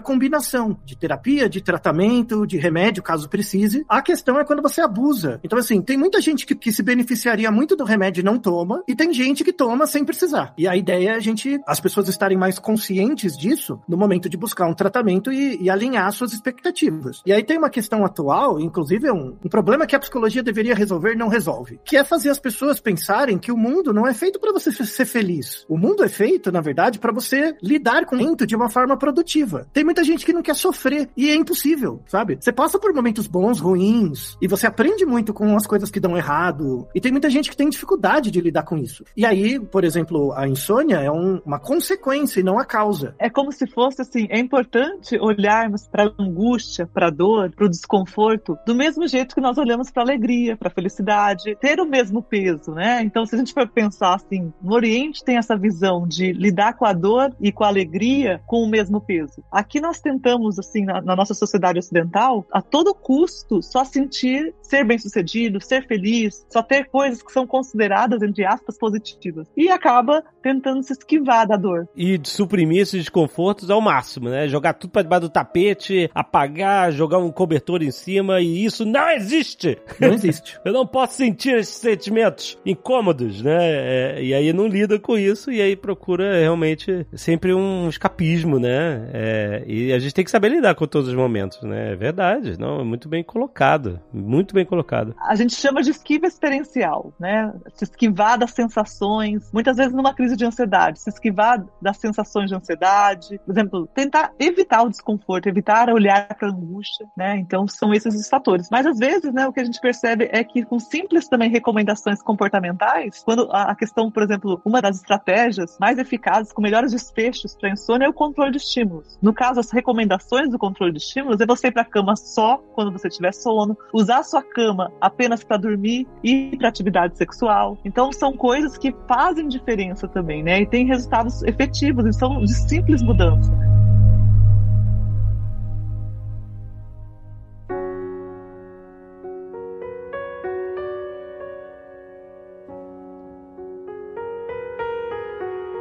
combinação de terapia, de tratamento, de remédio, caso precise. A questão é quando você abusa. Então, assim, tem muita gente que, que se beneficiaria muito do remédio e não toma, e tem gente que toma sem precisar. E a ideia é a gente, as pessoas estarem mais conscientes disso no momento de buscar um tratamento e, e alinhar suas expectativas. E aí tem uma questão atual, inclusive é um, um problema que a psicologia deveria resolver não resolve, que é fazer as pessoas pensarem que o mundo não é feito para você ser feliz. O mundo é feito, na verdade, para você lidar com o de uma forma produtiva. Tem muita gente que não quer sofrer e é impossível, sabe? Você passa por momentos bons, ruins, e você aprende muito com as coisas que dão errado. E tem muita gente que tem dificuldade de lidar lidar com isso. E aí, por exemplo, a insônia é um- uma consequência e não a causa. É como se fosse assim, é importante olharmos para a angústia, para a dor, para o desconforto, do mesmo jeito que nós olhamos para a alegria, para a felicidade, ter o mesmo peso, né? Então, se a gente for pensar assim, no Oriente tem essa visão de lidar com a dor e com a alegria com o mesmo peso. Aqui nós tentamos assim na, na nossa sociedade ocidental, a todo custo, só sentir ser bem-sucedido, ser feliz, só ter coisas que são consideradas entre aspas positivas e acaba tentando se esquivar da dor. E de suprimir esses desconfortos ao máximo, né? Jogar tudo pra debaixo do tapete, apagar, jogar um cobertor em cima e isso não existe! Não existe. Eu não posso sentir esses sentimentos incômodos, né? É, e aí não lida com isso e aí procura realmente sempre um escapismo, né? É, e a gente tem que saber lidar com todos os momentos, né? É verdade, não, é muito bem colocado, muito bem colocado. a gente chama de esquiva experiencial, né? Se esquivar das sensações, muitas vezes numa crise de ansiedade, se esquivar das sensações de ansiedade, por exemplo, tentar evitar o desconforto, evitar olhar para a angústia, né? Então são esses os fatores. Mas às vezes, né, o que a gente percebe é que com simples também recomendações comportamentais, quando a a questão, por exemplo, uma das estratégias mais eficazes, com melhores desfechos para insônia é o controle de estímulos. No caso, as recomendações do controle de estímulos é você ir para a cama só quando você tiver sono, usar a sua cama apenas para dormir e para atividade sexual. Então são coisas que fazem diferença também, né? E tem resultados efetivos e são de simples mudança.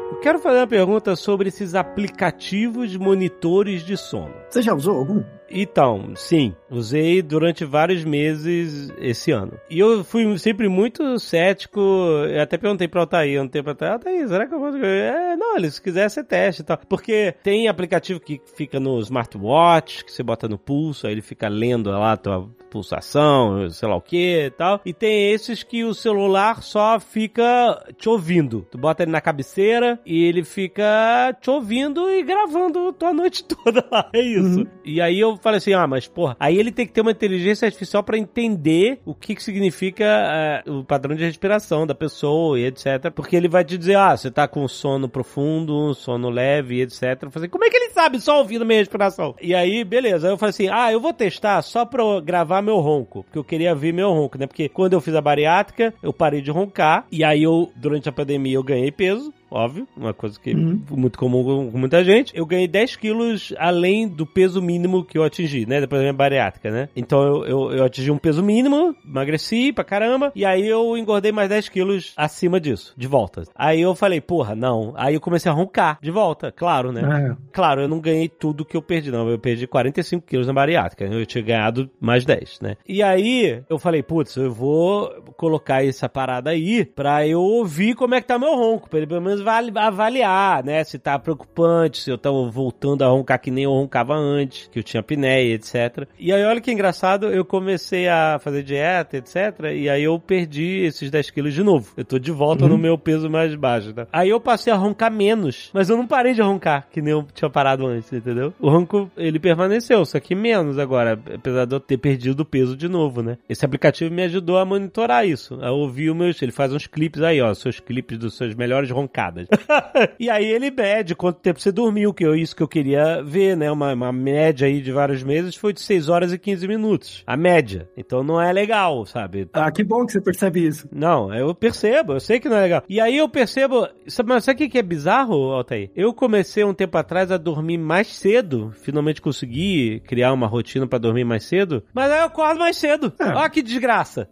Eu quero fazer uma pergunta sobre esses aplicativos monitores de sono. Você já usou algum? Então, sim, usei durante vários meses esse ano. E eu fui sempre muito cético. Eu até perguntei pra Altair um tempo atrás: Altair, será que eu posso. É, não, ele, se quiser, você teste e tal. Porque tem aplicativo que fica no smartwatch, que você bota no pulso, aí ele fica lendo lá a tua pulsação, sei lá o que e tal. E tem esses que o celular só fica te ouvindo. Tu bota ele na cabeceira e ele fica te ouvindo e gravando tua noite toda lá. É isso. E aí eu falei assim: ah, mas porra, aí ele tem que ter uma inteligência artificial pra entender o que, que significa eh, o padrão de respiração da pessoa e etc. Porque ele vai te dizer: ah, você tá com sono profundo, sono leve e etc. Eu falei, como é que ele sabe só ouvindo minha respiração? E aí, beleza. Aí eu falei assim: ah, eu vou testar só pra eu gravar meu ronco. Porque eu queria ver meu ronco, né? Porque quando eu fiz a bariátrica, eu parei de roncar. E aí eu, durante a pandemia, eu ganhei peso óbvio, uma coisa que é muito comum com, com muita gente. Eu ganhei 10 quilos além do peso mínimo que eu atingi, né? Depois da minha bariátrica, né? Então eu, eu, eu atingi um peso mínimo, emagreci pra caramba, e aí eu engordei mais 10 quilos acima disso, de volta. Aí eu falei, porra, não. Aí eu comecei a roncar de volta, claro, né? É. Claro, eu não ganhei tudo que eu perdi, não. Eu perdi 45 quilos na bariátrica. Eu tinha ganhado mais 10, né? E aí, eu falei, putz, eu vou colocar essa parada aí pra eu ouvir como é que tá meu ronco. Pra ele pelo menos vali- avaliar, né? Se tá preocupante, se eu tava voltando a roncar que nem eu roncava antes, que eu tinha apneia, etc. E aí, olha que engraçado, eu comecei a fazer dieta, etc. E aí eu perdi esses 10 quilos de novo. Eu tô de volta no meu peso mais baixo, né? Aí eu passei a roncar menos, mas eu não parei de roncar, que nem eu tinha parado antes, entendeu? O ronco, ele permaneceu, só que menos agora, apesar de eu ter perdido o peso de novo, né? Esse aplicativo me ajudou a monitorar isso, a ouvir o meu, ele faz uns clipes aí, ó, seus clipes dos seus melhores roncadas. e aí ele mede quanto tempo você dormiu, que é isso que eu queria ver, né? Uma, uma média aí de vários meses foi de 6 horas e 15 minutos. A média. Então não é legal, sabe? Ah, que bom que você percebe isso. Não, eu percebo, eu sei que não é legal. E aí eu percebo, sabe, mas sabe o que é bizarro, Altair? Eu comecei um tempo atrás a dormir mais cedo, finalmente consegui criar uma rotina pra dormir mais cedo, mas aí eu acordo mais cedo. É. Olha que desgraça.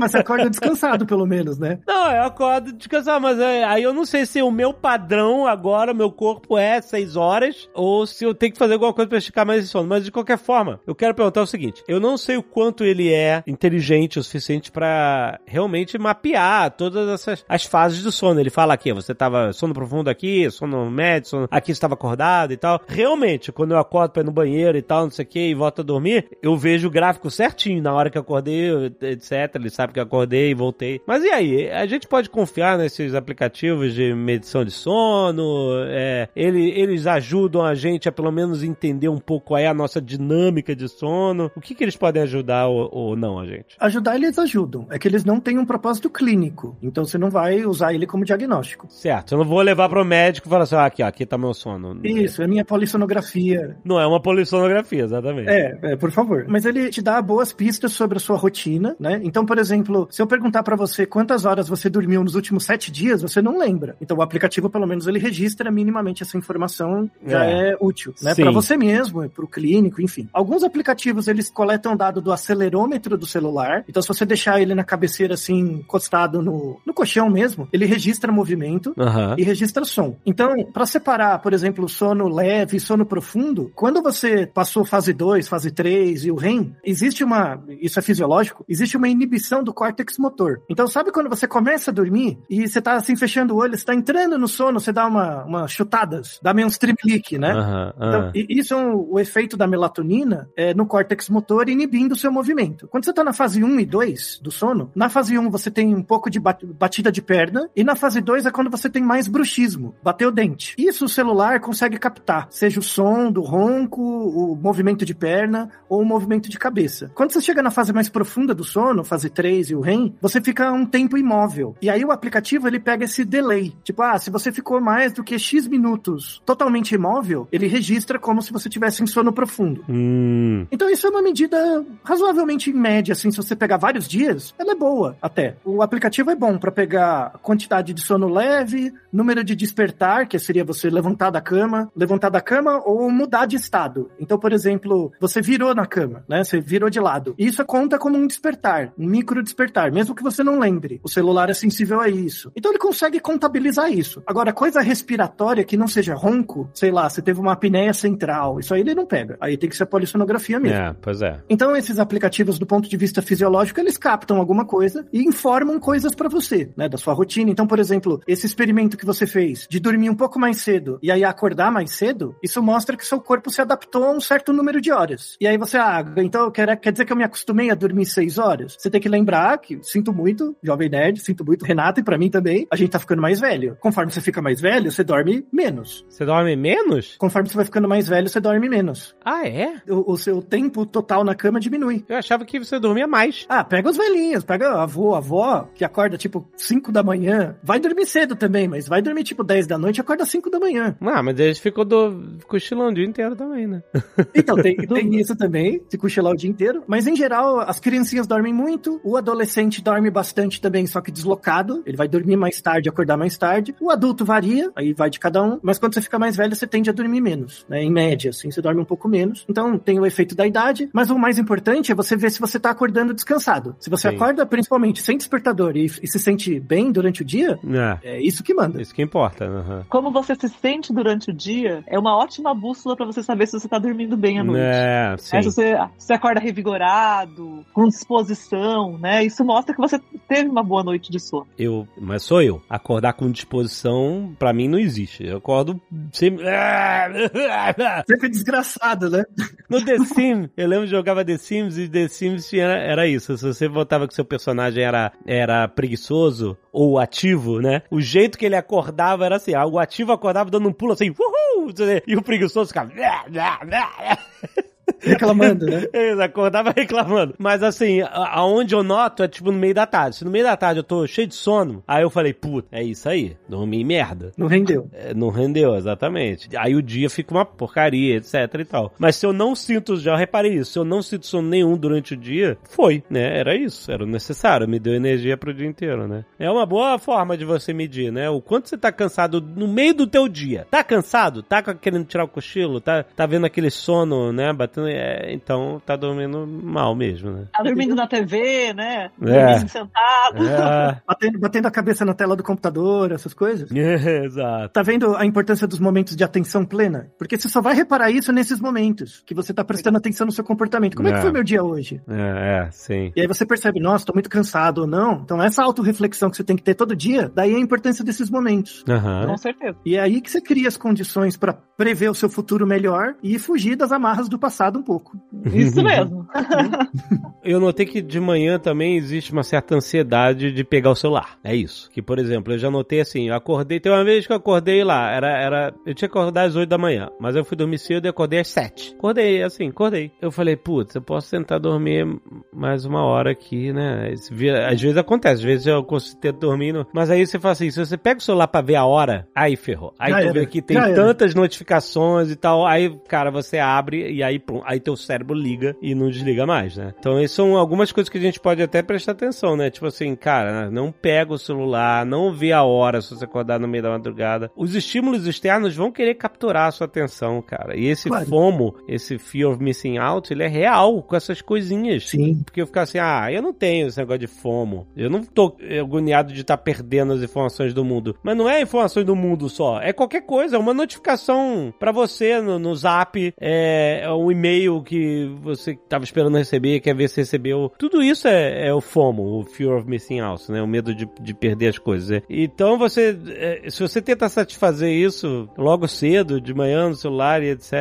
Mas você acorda descansado, pelo menos, né? Não, eu acordo descansar, mas aí eu não sei se o meu padrão agora, meu corpo é 6 horas, ou se eu tenho que fazer alguma coisa pra esticar mais esse sono. Mas de qualquer forma, eu quero perguntar o seguinte: eu não sei o quanto ele é inteligente o suficiente pra realmente mapear todas essas as fases do sono. Ele fala aqui, você tava sono profundo aqui, sono médio, sono... aqui estava acordado e tal. Realmente, quando eu acordo pra ir no banheiro e tal, não sei o que, e volto a dormir, eu vejo o gráfico certinho na hora que eu acordei, etc. Ele sabe que eu acordei e voltei. Mas e aí? A gente pode confiar nesses aplicativos de medição de sono, é, ele- eles ajudam a gente a pelo menos entender um pouco qual é a nossa dinâmica de sono. O que, que eles podem ajudar ou, ou não a gente? Ajudar eles ajudam. É que eles não têm um propósito clínico. Então você não vai usar ele como diagnóstico. Certo, eu não vou levar pro médico e falar assim, ah, aqui, ó, aqui tá meu sono. Isso, é minha polissonografia. Não é uma polissonografia, exatamente. É, é, por favor. Mas ele te dá boas pistas sobre a sua rotina, né? Então, por exemplo, se eu perguntar pra você quantas horas você dormiu nos últimos sete dias, você não lembra. Então, o aplicativo, pelo menos, ele registra minimamente essa informação, já É. é, útil, né? Pra você mesmo, pro clínico, enfim. Alguns aplicativos, eles coletam dado do acelerômetro do celular. Então, se você deixar ele na cabeceira, assim, encostado no, no colchão mesmo, ele registra movimento Aham. e registra som. Então, para separar, por exemplo, sono leve e sono profundo, quando você passou fase 2, fase 3 e o REM, existe uma, isso é fisiológico, existe uma inibição do córtex motor. Então, sabe quando você começa a dormir e você tá assim fechando o olho, você tá entrando no sono, você dá uma, uma chutadas, dá meio tremelique, né? Aham, Então, isso é um- o efeito da melatonina é, no córtex motor inibindo o seu movimento. Quando você está na fase 1 e 2 do sono, na fase 1 você tem um pouco de bat- batida de perna, e na fase 2 é quando você tem mais bruxismo, bater o dente. Isso o celular consegue captar, seja o som do ronco, o movimento de perna ou o movimento de cabeça. Quando você chega na fase mais profunda do sono, fase 3 e o REM, você fica um tempo imóvel. E aí o aplicativo ele pega esse delay. Tipo, ah, se você ficou mais do que X minutos totalmente imóvel, ele registra como se você tivesse em sono profundo. Hum, Então isso é uma medida razoavelmente média, assim, se você pegar vários dias, ela é boa até. O aplicativo é bom para pegar quantidade de sono leve, número de despertar, que seria você levantar da cama, levantar da cama ou mudar de estado. Então, por exemplo, você virou na cama, né? Você virou de lado. Isso conta como um despertar, um micro despertar, mesmo que você não lembre. O celular é sensível a isso. Então ele consegue contabilizar isso. Agora, coisa respiratória que não seja ronco, sei lá, você teve uma apneia central, isso aí ele não pega. Aí tem que ser a polissonografia mesmo. é, pois é. Então, esses aplicativos, do ponto de vista fisiológico, eles captam alguma coisa e informam coisas pra você, né, da sua rotina. Então, por exemplo, esse experimento que você fez de dormir um pouco mais cedo e aí acordar mais cedo, isso mostra que seu corpo se adaptou a um certo número de horas. E aí você, ah, então quer, quer dizer que eu me acostumei a dormir seis horas? Você tem que lembrar que, sinto muito, Jovem Nerd, sinto muito, Renata, e pra mim também, a gente tá ficando mais velho. Conforme você fica mais velho, você dorme menos. Você dorme menos? Conforme você vai ficando mais velho, você dorme menos. Ah, é? O, o seu tempo total na cama diminui. Eu achava que você dormia mais. Ah, pega os velhinhos, pega a avô, a avó, que acorda tipo 5 da manhã. Vai dormir cedo também, mas vai dormir tipo 10 da noite e acorda 5 da manhã. Ah, mas eles ficam do... cochilando o dia inteiro também, né? Então, tem, tem isso também, se cochilar o dia inteiro. Mas em geral, as criancinhas dormem muito, o adolescente dorme bastante também, só que deslocado. Ele vai dormir mais tarde, acordar mais tarde. O adulto varia, aí vai de cada um. Mas quando você fica mais velho, você tende a dormir menos, né? Em média, assim, você dorme um pouco menos. Então, tem o efeito da idade. Mas o mais importante é você ver se você tá acordando descansado. Se você Sim. acorda, principalmente, sem despertador e, e se sente bem durante o dia, É, é isso que manda. isso que importa. aham. Como você se sente durante o dia é uma ótima bússola pra você saber se você tá dormindo bem à noite. É, sim. É, se você, você acorda revigorado, com disposição, né? Isso mostra que você teve uma boa noite de sono. Eu, mas sou eu. Acordar com disposição, pra mim, não existe. Eu acordo sempre. Sempre desgraçado, né? No The Sims, eu lembro que jogava The Sims e The Sims tinha, era isso. Se você botava que seu personagem era, era preguiçoso ou ativo, né? O jeito que ele acordava era assim: o ativo acordava dando um pulo assim, uhul! E o preguiçoso ficava. Reclamando, né? Eles acordava reclamando. Mas assim, aonde eu noto é tipo no meio da tarde. Se no meio da tarde eu tô cheio de sono, aí eu falei, puta, é isso aí. Dormi merda. Não rendeu. É, não rendeu, exatamente. Aí o dia fica uma porcaria, etc e tal. Mas se eu não sinto, já reparei isso, se eu não sinto sono nenhum durante o dia, foi, né? Era isso, era o necessário, me deu energia pro dia inteiro, né? É uma boa forma de você medir, né? O quanto você tá cansado no meio do teu dia. Tá cansado? Tá querendo tirar o cochilo? Tá, tá vendo aquele sono, né? Batendo. É, então tá dormindo mal mesmo, né? Tá dormindo na TV, né? É. Dormindo sentado. É, Batendo, batendo a cabeça na tela do computador, essas coisas. exato. Tá vendo a importância dos momentos de atenção plena? Porque você só vai reparar isso nesses momentos, que você tá prestando atenção no seu comportamento. Como é, É. que foi meu dia hoje? É, é, sim. E aí você percebe, nossa, tô muito cansado ou não. Então essa autorreflexão que você tem que ter todo dia, daí a importância desses momentos. Aham. Com certeza. E é aí que você cria as condições pra prever o seu futuro melhor e fugir das amarras do passado um pouco. Isso mesmo. Eu notei que de manhã também existe uma certa ansiedade de pegar o celular. É isso. Que, por exemplo, eu já notei assim, eu acordei, tem uma vez que eu acordei lá, era, era, eu tinha que acordar às 8 da manhã, mas eu fui dormir cedo e acordei às 7. Acordei, assim, acordei. Eu falei, putz, eu posso tentar dormir mais uma hora aqui, né? Às vezes acontece, às vezes eu consigo ter dormindo, mas aí você fala assim, se você pega o celular pra ver a hora, aí ferrou. Aí Já tu era, vê que tem já era. tantas notificações e tal, aí, cara, você abre e aí, pum, aí teu cérebro liga e não desliga mais, né? Então, essas são algumas coisas que a gente pode até prestar atenção, né? Tipo assim, cara, não pega o celular, não vê a hora se você acordar no meio da madrugada. Os estímulos externos vão querer capturar a sua atenção, cara. E esse Claro. FOMO, esse Fear of Missing Out, ele é real com essas coisinhas. Sim. Porque eu ficar assim, ah, eu não tenho esse negócio de FOMO. Eu não tô agoniado de estar perdendo as informações do mundo. Mas não é informações do mundo só. É qualquer coisa. É uma notificação pra você no, no zap. É, é um e-mail que você tava esperando receber, quer ver se recebeu. Tudo isso é, é o FOMO, o Fear of Missing Out, né? O medo de, de perder as coisas. É. Então você, é, se você tenta satisfazer isso logo cedo, de manhã no celular e etc.,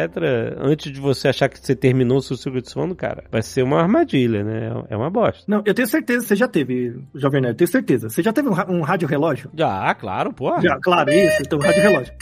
antes de você achar que você terminou o seu ciclo de sono, cara, vai ser uma armadilha, né? É uma bosta. Não, eu tenho certeza que você já teve, Jovem Nerd, eu tenho certeza. Você já teve um, um rádio relógio? Já, claro, pô. Já, claro, isso, então rádio relógio.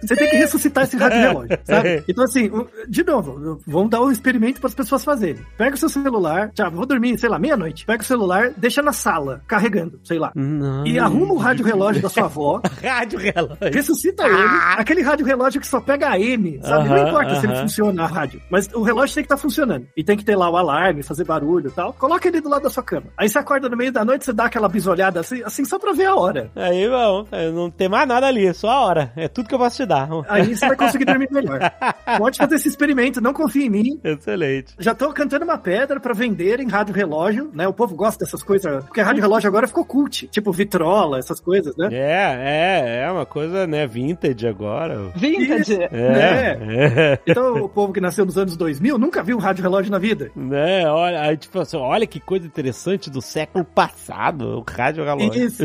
Você tem que ressuscitar esse rádio relógio, sabe? Então, assim, de novo, vamos dar um experimento para as pessoas fazerem. Pega o seu celular, já vou dormir, sei lá, meia-noite. Pega o celular, deixa na sala, carregando, sei lá. Não. E arruma o rádio relógio da sua avó, Rádio relógio. ressuscita ele, aquele rádio relógio que só pega AM, sabe? Aham, não importa se ele funciona a rádio, mas o relógio tem que estar funcionando. E tem que ter lá o alarme, fazer barulho e tal. Coloca ele do lado da sua cama. Aí você acorda no meio da noite, você dá aquela bisolhada assim, assim só pra ver a hora. Aí, bom, não tem mais nada ali, só a hora. É tudo que eu posso te dar. Aí você vai conseguir dormir melhor. Pode fazer esse experimento, não confie em mim. Excelente. Já tô cantando uma pedra pra vender em rádio relógio, né? O povo gosta dessas coisas, porque rádio relógio agora ficou cult, tipo vitrola, essas coisas, né? É, é, é uma coisa, né, vintage agora. Vintage. Isso. É, é. Então o povo que nasceu nos anos 2000 nunca viu um rádio relógio na vida. Né, olha, aí, tipo assim, olha que coisa interessante do século passado, o rádio relógio. Isso.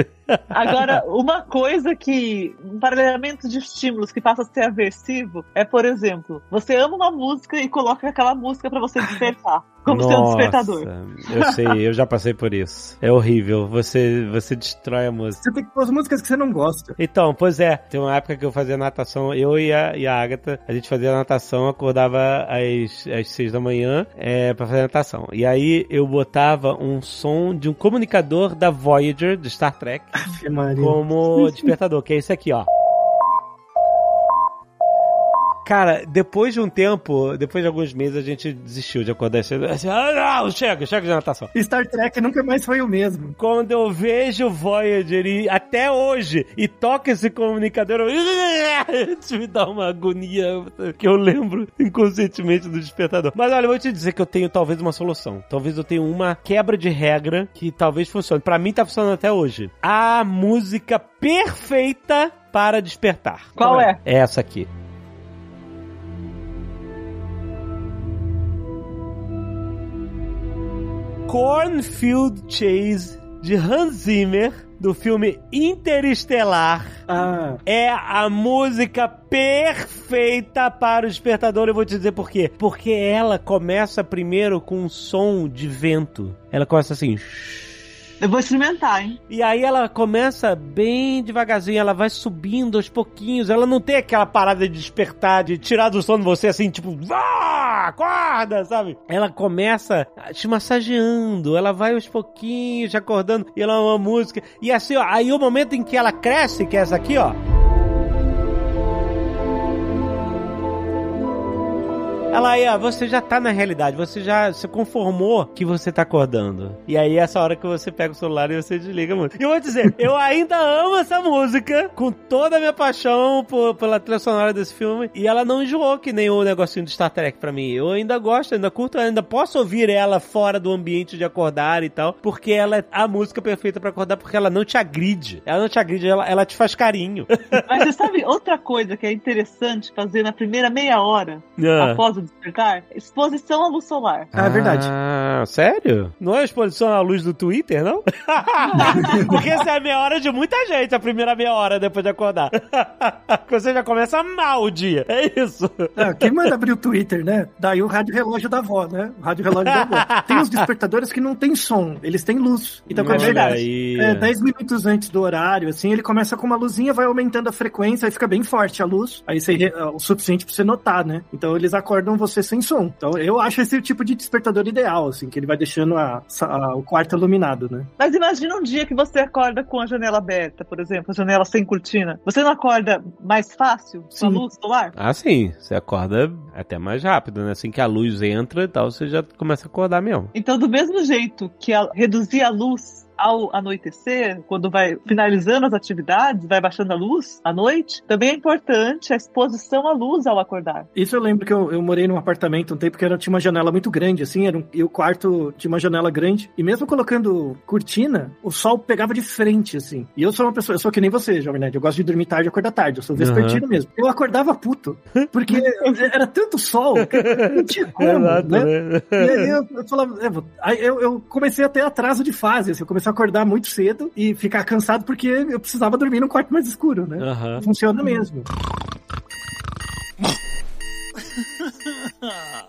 Agora, uma coisa que, um paralelamento de estímulos que passa a ser aversivo é, por exemplo, você ama uma música e coloca aquela música pra você despertar, como seu Nossa, despertador. Eu sei, eu já passei por isso. É horrível, você, você destrói a música. Você tem que pôr as músicas que você não gosta. Então, pois é, tem uma época que eu fazia natação, eu e a, e a Agatha, a gente fazia natação, acordava às, às seis da manhã é, pra fazer natação. E aí eu botava um som de um comunicador da Voyager, de Star Trek, como despertador, que é esse aqui, ó. Cara, depois de um tempo, depois de alguns meses, a gente desistiu de acordar cedo. Assim, ah, não, chega, chega de natação. Star Trek nunca mais foi o mesmo. Quando eu vejo o Voyager e até hoje e toca esse comunicador, eu... isso me dá uma agonia que eu lembro inconscientemente do despertador. Mas olha, eu vou te dizer que eu tenho talvez uma solução. Talvez eu tenha uma quebra de regra que talvez funcione. Pra mim tá funcionando até hoje. A música perfeita para despertar. Qual é? É essa aqui. Cornfield Chase de Hans Zimmer do filme Interestelar Ah, é a música perfeita para o despertador. Eu vou te dizer por quê. Porque ela começa primeiro com um som de vento. Ela começa assim. Eu vou experimentar, hein? E aí ela começa bem devagarzinho, ela vai subindo aos pouquinhos. Ela não tem aquela parada de despertar, de tirar do sono você assim, tipo, ah, acorda, sabe? Ela começa te massageando, ela vai aos pouquinhos, acordando, e ela é uma música. E assim, ó, aí o momento em que ela cresce, que é essa aqui, ó. Ela aí, ó, você já tá na realidade, você já se conformou que você tá acordando. E aí, essa hora que você pega o celular e você desliga a música. E eu vou dizer, eu ainda amo essa música, com toda a minha paixão por, pela trilha sonora desse filme, e ela não enjoou que nem o negocinho do Star Trek pra mim. Eu ainda gosto, ainda curto, ainda posso ouvir ela fora do ambiente de acordar e tal, porque ela é a música perfeita pra acordar, porque ela não te agride. Ela não te agride, ela, ela te faz carinho. Mas você sabe outra coisa que é interessante fazer na primeira meia hora Ah. após o despertar? Exposição à luz solar. Ah, é verdade. Ah, sério? Não é exposição à luz do Twitter, não? Porque essa é a meia hora de muita gente, a primeira meia hora depois de acordar. Você já começa mal o dia. É isso. Ah, quem manda abrir o Twitter, né? Daí o rádio relógio da avó, né? O rádio relógio da avó. Tem os despertadores que não tem som, eles têm luz. Então quando chega é, 10 minutos antes do horário, assim, ele começa com uma luzinha, vai aumentando a frequência, aí fica bem forte a luz. Aí você, é o suficiente pra você notar, né? Então eles acordam você sem som. Então eu acho esse o tipo de despertador ideal, assim, que ele vai deixando a- a- o quarto iluminado, né? Mas imagina um dia que você acorda com a janela aberta, por exemplo, a janela sem cortina. Você não acorda mais fácil com a Sim. luz solar? Ah, sim. Você acorda até mais rápido, né? Assim que a luz entra e tal, você já começa a acordar mesmo. Então, do mesmo jeito que a- reduzir a luz ao anoitecer, quando vai finalizando as atividades, vai baixando a luz à noite, também é importante a exposição à luz ao acordar. Isso eu lembro que eu, eu morei num apartamento um tempo que era, tinha uma janela muito grande, assim, era um- e o quarto tinha uma janela grande. E mesmo colocando cortina, o sol pegava de frente, assim. E eu sou uma pessoa, eu sou que nem você, Jovem Nerd. Eu gosto de dormir tarde e acordar tarde. Eu sou vespertino mesmo. Eu acordava puto. Porque era tanto sol que não tinha como, né? E aí eu, eu falava, é, eu, eu comecei a ter atraso de fase, assim, eu comecei a acordar muito cedo e ficar cansado porque eu precisava dormir num quarto mais escuro, né? Aham. Funciona mesmo.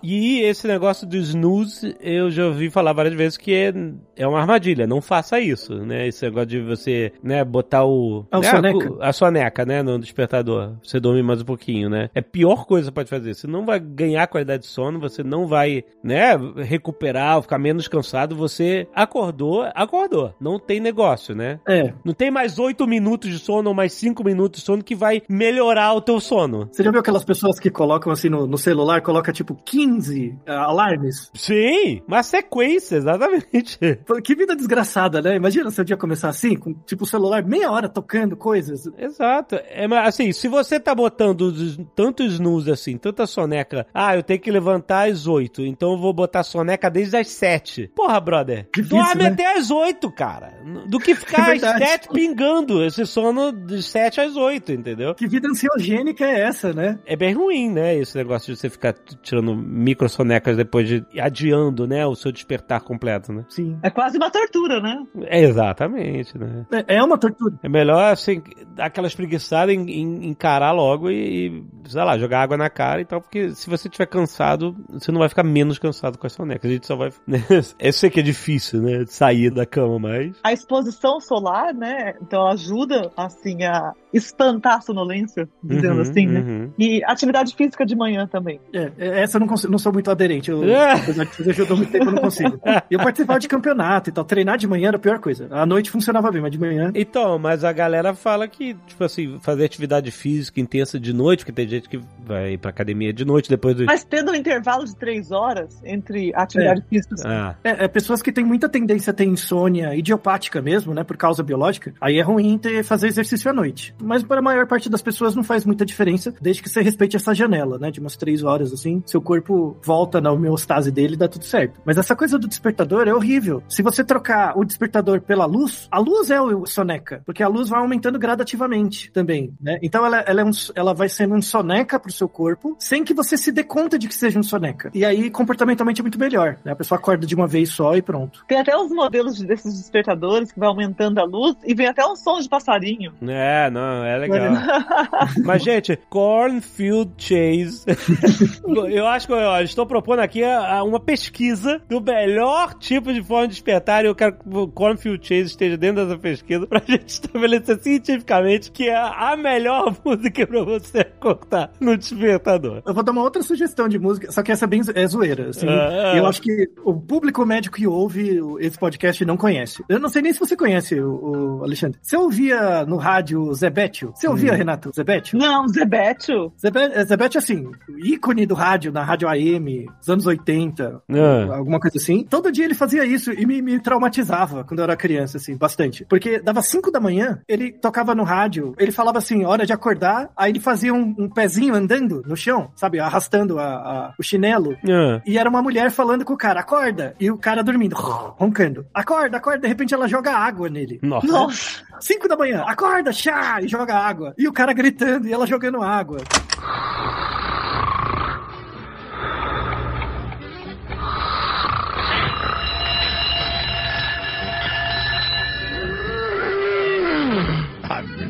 E esse negócio do snooze, eu já ouvi falar várias vezes que é, é uma armadilha. Não faça isso, né? Esse negócio de você, né, botar o... Ah, o né, soneca. A soneca, né, no despertador. Você dorme mais um pouquinho, né? É a pior coisa que pode fazer. Você não vai ganhar qualidade de sono, você não vai, né, recuperar, ficar menos cansado. Você acordou, acordou. Não tem negócio, né? É. Não tem mais oito minutos de sono ou mais cinco minutos de sono que vai melhorar o teu sono. Você já viu aquelas pessoas que colocam assim no, no celular, coloca tipo 15 ah, alarmes? Sim, uma sequência, exatamente. Que vida desgraçada, né? Imagina seu dia começar assim, com tipo o celular meia hora tocando coisas. Exato. É, mas, assim, se você tá botando os- tanto snooze assim, tanta soneca, ah, eu tenho que levantar às 8, então eu vou botar soneca desde as 7. Porra, brother. Difícil, dorme né? até às 8, cara. Do que ficar É às. 7 pingando esse sono de 7 às 8, entendeu? Que vida ansiogênica é essa, né? É bem ruim, né? Esse negócio de você ficar tirando micro sonecas depois de adiando, né? O seu despertar completo, né? Sim. É quase uma tortura, né? É exatamente, né? É, é uma tortura. É melhor, assim, dar aquela espreguiçada, em, em- encarar logo e, e, sei lá, jogar água na cara e tal, porque se você estiver cansado, você não vai ficar menos cansado com as sonecas. A gente só vai. Né? Eu sei que é difícil, né? Sair da cama, mas. A exposição solar, né? Então ajuda, assim, a espantar a sonolência, dizendo Uhum, assim, né? uhum. E atividade física de manhã também. É, é, essa eu não, consigo, não sou muito aderente. Eu, É. apesar de fazer judô há muito tempo, eu não consigo. E eu participava de campeonato e tal. Treinar de manhã era a pior coisa. À noite funcionava bem, mas de manhã. Então, mas a galera fala que, tipo assim, fazer atividade física intensa de noite, porque tem gente que vai pra academia de noite depois do. Mas tendo um intervalo de três horas entre atividade física Ah, É, é, pessoas que têm muita tendência a ter insônia idiopática mesmo, né, por causa biológica, aí é ruim ter, fazer exercício à noite. Mas para a maior parte das pessoas não faz muita diferença, desde que você respeite essa janela, né, de umas três horas, assim, seu corpo volta na homeostase dele e dá tudo certo. Mas essa coisa do despertador é horrível. Se você trocar o despertador pela luz, a luz é o soneca, porque a luz vai aumentando gradativamente também, né? Então ela, ela, é um, ela vai sendo um soneca pro seu corpo, sem que você se dê conta de que seja um soneca. E aí, comportamentalmente, é muito melhor, né? A pessoa acorda de uma vez só e pronto. Tem até os modelos de- desses despertadores que vai aumentando a luz e vem até um som de passarinho. é, não, é legal. Mas, gente, Cornfield Chase. eu acho que eu estou propondo aqui a- a uma pesquisa do melhor tipo de forma de despertar e eu quero que o Cornfield Chase esteja dentro dessa pesquisa pra gente estabelecer cientificamente que é a melhor música pra você cortar no despertador. Eu vou dar uma outra sugestão de música, só que essa é bem é zoeira. Assim, Ah, ah. Eu acho que o público médico que ouve esse podcast não conhece. Eu não sei nem se você conhece o, o Alexandre. Você ouvia no rádio Zebetio? Você ouvia, Renato, Zebetio? Não, Zebetio. Zebe- é, Zebetio, assim, ícone do rádio, na rádio AM, dos anos 80, Ah. alguma coisa assim. Todo dia ele fazia isso e me, me traumatizava quando eu era criança, assim, bastante. Porque dava 5 da manhã, ele tocava no rádio, ele falava assim, hora de acordar, aí ele fazia um, um pezinho andando no chão, sabe, arrastando a- a- o chinelo. Ah. E era uma mulher falando com o cara, acorda! E o cara dormindo, roncando. Acorda, acorda, de repente ela joga água nele. Nossa. Nossa. 5 da manhã, acorda, chá! E joga água. E o cara gritando e ela jogando água.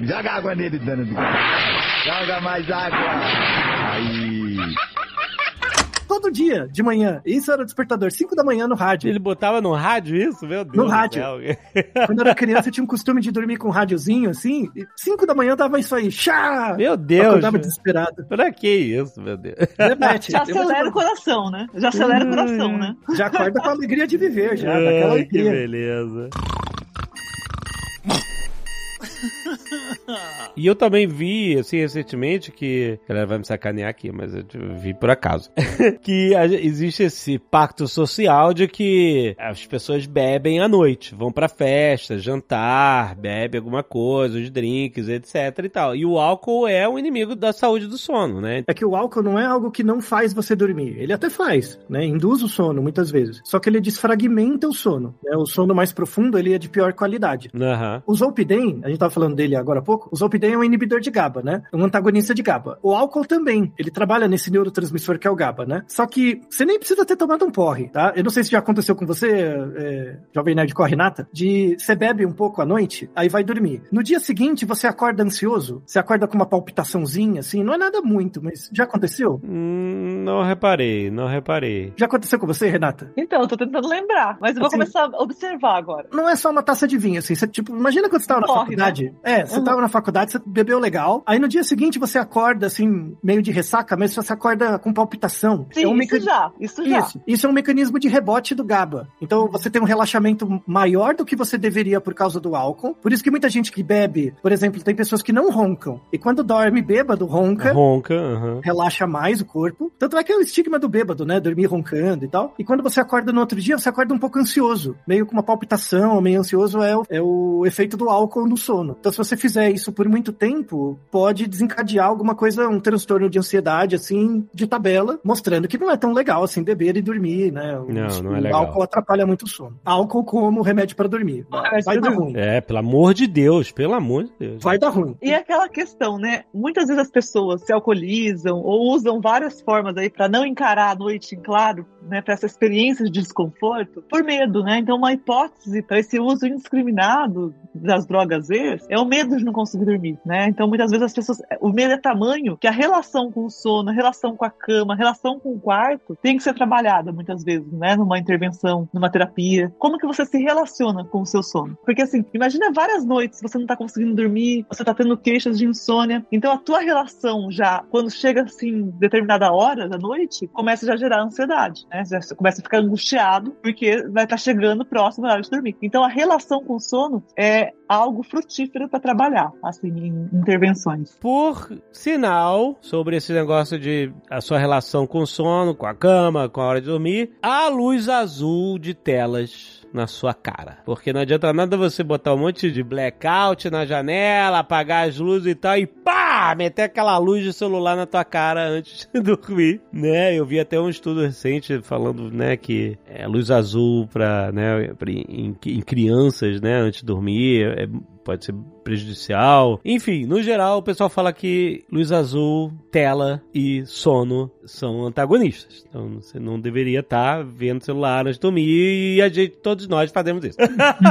Joga água nele, dano. Joga mais água. Aí. Todo dia, de manhã. Isso era o despertador, 5 da manhã no rádio. Ele botava no rádio isso? Meu Deus No do rádio. céu. Quando eu era criança, eu tinha um costume de dormir com um rádiozinho, assim. 5 da manhã dava isso aí. Chá! Meu Eu Deus. acordava desesperado. Pra que isso, meu Deus? Já acelera o coração, né? Já acelera o coração, né? Já acorda com a alegria de viver, já. daquela Ai, que alegria. beleza. E eu também vi, assim, recentemente, que. A galera vai me sacanear aqui, mas eu vi por acaso. que existe esse pacto social de que as pessoas bebem à noite, vão pra festa, jantar, bebe alguma coisa, os drinks, etc e tal. E o álcool é um inimigo da saúde do sono, né? É que o álcool não é algo que não faz você dormir. Ele até faz, né? Induz o sono, muitas vezes. Só que ele desfragmenta o sono. né? O sono mais profundo, ele é de pior qualidade. Aham. O Zolpidem, a gente tava falando dele agora há pouco, o Zolpidem é um inibidor de GABA, né? Um antagonista de GABA. O álcool também, ele trabalha nesse neurotransmissor que é o GABA, né? Só que você nem precisa ter tomado um porre, tá? Eu não sei se já aconteceu com você, é, Jovem Nerd com a Renata, de você bebe um pouco à noite, aí vai dormir. No dia seguinte, você acorda ansioso, você acorda com uma palpitaçãozinha, assim, não é nada muito, mas já aconteceu? Hum, não reparei, não reparei. Já aconteceu com você, Renata? Então, eu tô tentando lembrar, mas eu vou Assim- começar a observar agora. não é só uma taça de vinho, assim. Você, tipo, imagina quando você tava na Corre, faculdade. É, você Uhum. tava na faculdade, você bebeu legal. Aí no dia seguinte você acorda, assim, meio de ressaca, mas você acorda com palpitação. Sim, é um isso já, isso já. Isso, isso é um mecanismo de rebote do GABA. Então você tem um relaxamento maior do que você deveria por causa do álcool. Por isso que muita gente que bebe, por exemplo, tem pessoas que não roncam. E quando dorme bêbado, ronca. Ronca. Relaxa mais o corpo. Tanto é que é o estigma do bêbado, né? Dormir roncando e tal. E quando você acorda no outro dia, você acorda um pouco ansioso. Meio com uma palpitação, meio ansioso é o, é o efeito do álcool no sono. Então, se você fizer isso por muito tempo, pode desencadear alguma coisa, um transtorno de ansiedade, assim, de tabela, mostrando que não é tão legal assim beber e dormir, né? O, Não, não é o legal. álcool atrapalha muito o sono. Álcool como remédio para dormir. Vai pra dar ruim. É, pelo amor de Deus, pelo amor de Deus. Vai dar ruim. E é aquela questão, né? Muitas vezes as pessoas se alcoolizam ou usam várias formas aí pra não encarar a noite em claro, né? Pra essa experiência de desconforto, por medo, né? Então, uma hipótese para esse uso indiscriminado das drogas Z é o medo de não conseguir dormir, né? Então, muitas vezes as pessoas. O medo é tamanho que a relação com o sono, a relação com a cama, a relação com o quarto tem que ser trabalhada muitas vezes, né? Numa intervenção, numa terapia. Como que você se relaciona com o seu sono? Porque assim, imagina várias noites você não tá conseguindo dormir, você tá tendo queixas de insônia. Então a tua relação já, quando chega assim, determinada hora da noite, começa já a gerar ansiedade, né? Já começa a ficar angustiado porque vai estar chegando próximo da hora de dormir. Então a relação com o sono é algo frutífero para trabalhar, assim, em intervenções. Por sinal, sobre esse negócio de a sua relação com o sono, com a cama, com a hora de dormir, a luz azul de telas na sua cara. Porque não adianta nada você botar um monte de blackout na janela, apagar as luzes e tal, e pá! Meter aquela luz de celular na tua cara antes de dormir, né? Eu vi até um estudo recente falando, né, que é luz azul pra, né, pra- em, em crianças, né, antes de dormir, é, pode ser prejudicial. Enfim, no geral, o pessoal fala que luz azul, tela e sono são antagonistas. Então você não deveria estar vendo celular antes de dormir e a gente, todos nós fazemos isso.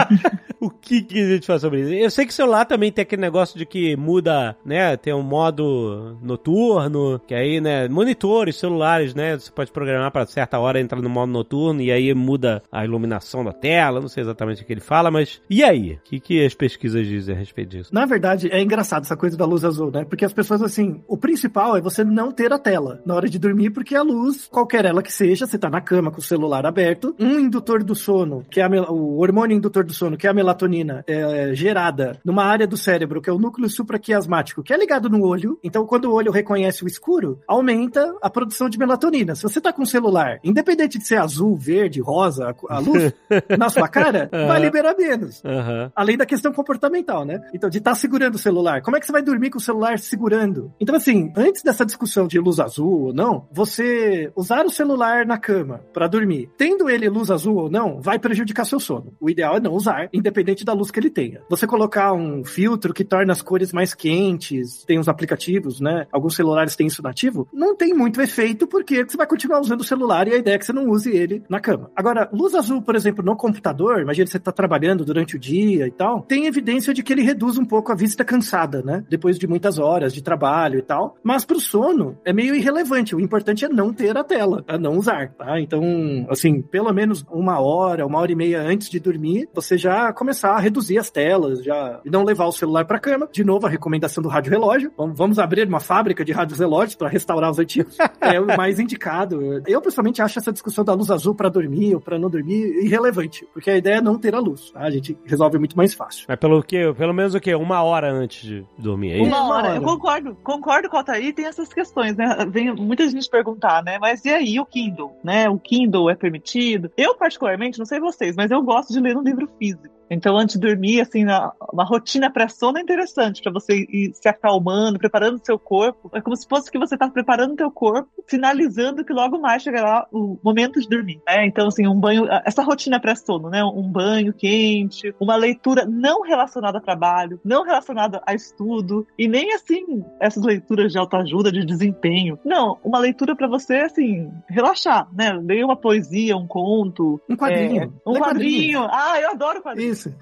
o que, que a gente faz sobre isso? Eu sei que o celular também tem aquele negócio de que muda, né? Tem um modo noturno, que aí, né? Monitores, celulares, né? Você pode programar para certa hora entrar no modo noturno e aí muda a iluminação da tela. Não sei exatamente o que ele fala, mas e aí? O que, que as pesquisas dizem a respeito disso? Na verdade, é engraçado essa coisa da luz azul, né? Porque as pessoas, assim, o principal é você não ter a tela na hora de dormir, porque a luz, qualquer ela que seja, você tá na cama com o celular aberto, um indutor do sono, que é a o hormônio indutor do sono, que é a melatonina, é gerada numa área do cérebro, que é o núcleo supraquiasmático, que é ligado no olho. Então, quando o olho reconhece o escuro, aumenta a produção de melatonina. Se você tá com o celular, independente de ser azul, verde, rosa, a luz na sua cara, vai liberar menos. Aham. Além da questão comportamental, né? Então, de estar segurando o celular. Como é que você vai dormir com o celular segurando? Então, assim, antes dessa discussão de luz azul ou não, você usar o celular na cama para dormir, tendo ele luz azul ou não, vai prejudicar seu sono. O ideal é não usar, independente da luz que ele tenha. Você colocar um filtro que torna as cores mais quentes, tem os aplicativos, né? Alguns celulares têm isso nativo, não tem muito efeito porque você vai continuar usando o celular e a ideia é que você não use ele na cama. Agora, luz azul, por exemplo, no computador, imagina você está trabalhando durante o dia e tal, tem evidência de que ele reduz um pouco a vista cansada, né? Depois de muitas horas de trabalho e tal. Mas pro sono é meio irrelevante. O importante é não ter a tela, a não usar, tá? Então, assim, pelo menos uma hora, uma hora e meia antes de dormir, você já começar a reduzir as telas, já não levar o celular pra cama. De novo, a recomendação do rádio relógio. Vamos, abrir uma fábrica de rádios relógios para restaurar os antigos. É o mais indicado. Eu, pessoalmente, acho essa discussão da luz azul pra dormir ou pra não dormir irrelevante, porque a ideia é não ter a luz, tá? A gente resolve muito mais fácil. Mas pelo que? Pelo menos o quê? Uma hora antes de dormir, é isso? Uma hora, hora. eu concordo, concordo com a Altair, tem essas questões, né? Vem muita gente perguntar, né? Mas e aí o Kindle, né? O Kindle é permitido? Eu, particularmente, não sei vocês, mas eu gosto de ler um livro físico. Então, antes de dormir, assim, na- uma rotina pré-sono é interessante para você ir se acalmando, preparando o seu corpo. É como se fosse que você está preparando o teu corpo, sinalizando que logo mais chegará o momento de dormir. Né? Então, assim, um banho, essa rotina pré-sono, né? Um banho quente, uma leitura não relacionada a trabalho, não relacionada a estudo, e nem assim, essas leituras de autoajuda, de desempenho. Não, uma leitura para você, assim, relaxar, né? Leia uma poesia, um conto. Um quadrinho. é, um Lê quadrinho. Ah, eu adoro quadrinhos. Isso.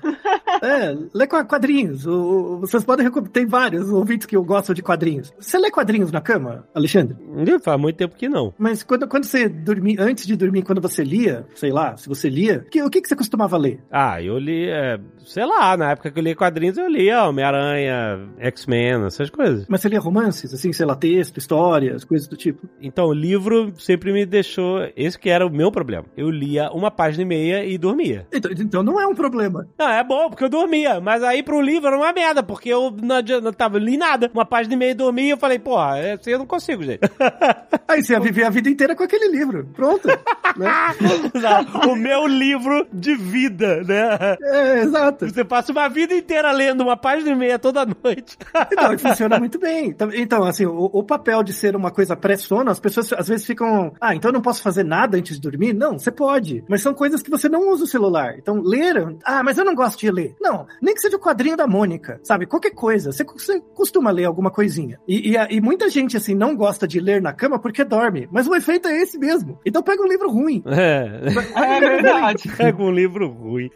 É, lê qua- quadrinhos. O- vocês podem Tem vários ouvintes que gostam de quadrinhos. Você lê quadrinhos na cama, Alexandre? Faz muito tempo que não. Mas quando, quando você dormia, antes de dormir, quando você lia, sei lá, se você lia, que- o que, que você costumava ler? Ah, eu li, é, sei lá, na época que eu li quadrinhos, eu lia Homem-Aranha, X-Men, essas coisas. Mas você lia romances, assim, sei lá, texto, histórias, coisas do tipo. Então, o livro sempre me deixou. Esse que era o meu problema. Eu lia uma página e meia e dormia. Então, então não é um problema. Não, é bom, porque eu dormia. Mas aí pro livro era uma merda, porque eu não, não tava, li nada. Uma página e meia e dormia. Eu falei, porra, assim eu não consigo, gente. Aí você ia viver a vida inteira com aquele livro. Pronto. né? Não, o meu livro de vida, né? É, exato. Você passa uma vida inteira lendo uma página e meia toda noite. Então, e funciona muito bem. Então, Então, assim, o, o papel de ser uma coisa pré-sono, as pessoas às vezes ficam, ah, então eu não posso fazer nada antes de dormir? Não, você pode. Mas são coisas que você não usa o celular. Então, ler, ah, mas eu não gosto de ler. Não, nem que seja o quadrinho da Mônica, sabe? Qualquer coisa. Você, você costuma ler alguma coisinha. E, e, e muita gente, assim, não gosta de ler na cama porque dorme. Mas o efeito é esse mesmo. Então pega um livro ruim. É. É verdade. Pega um livro ruim.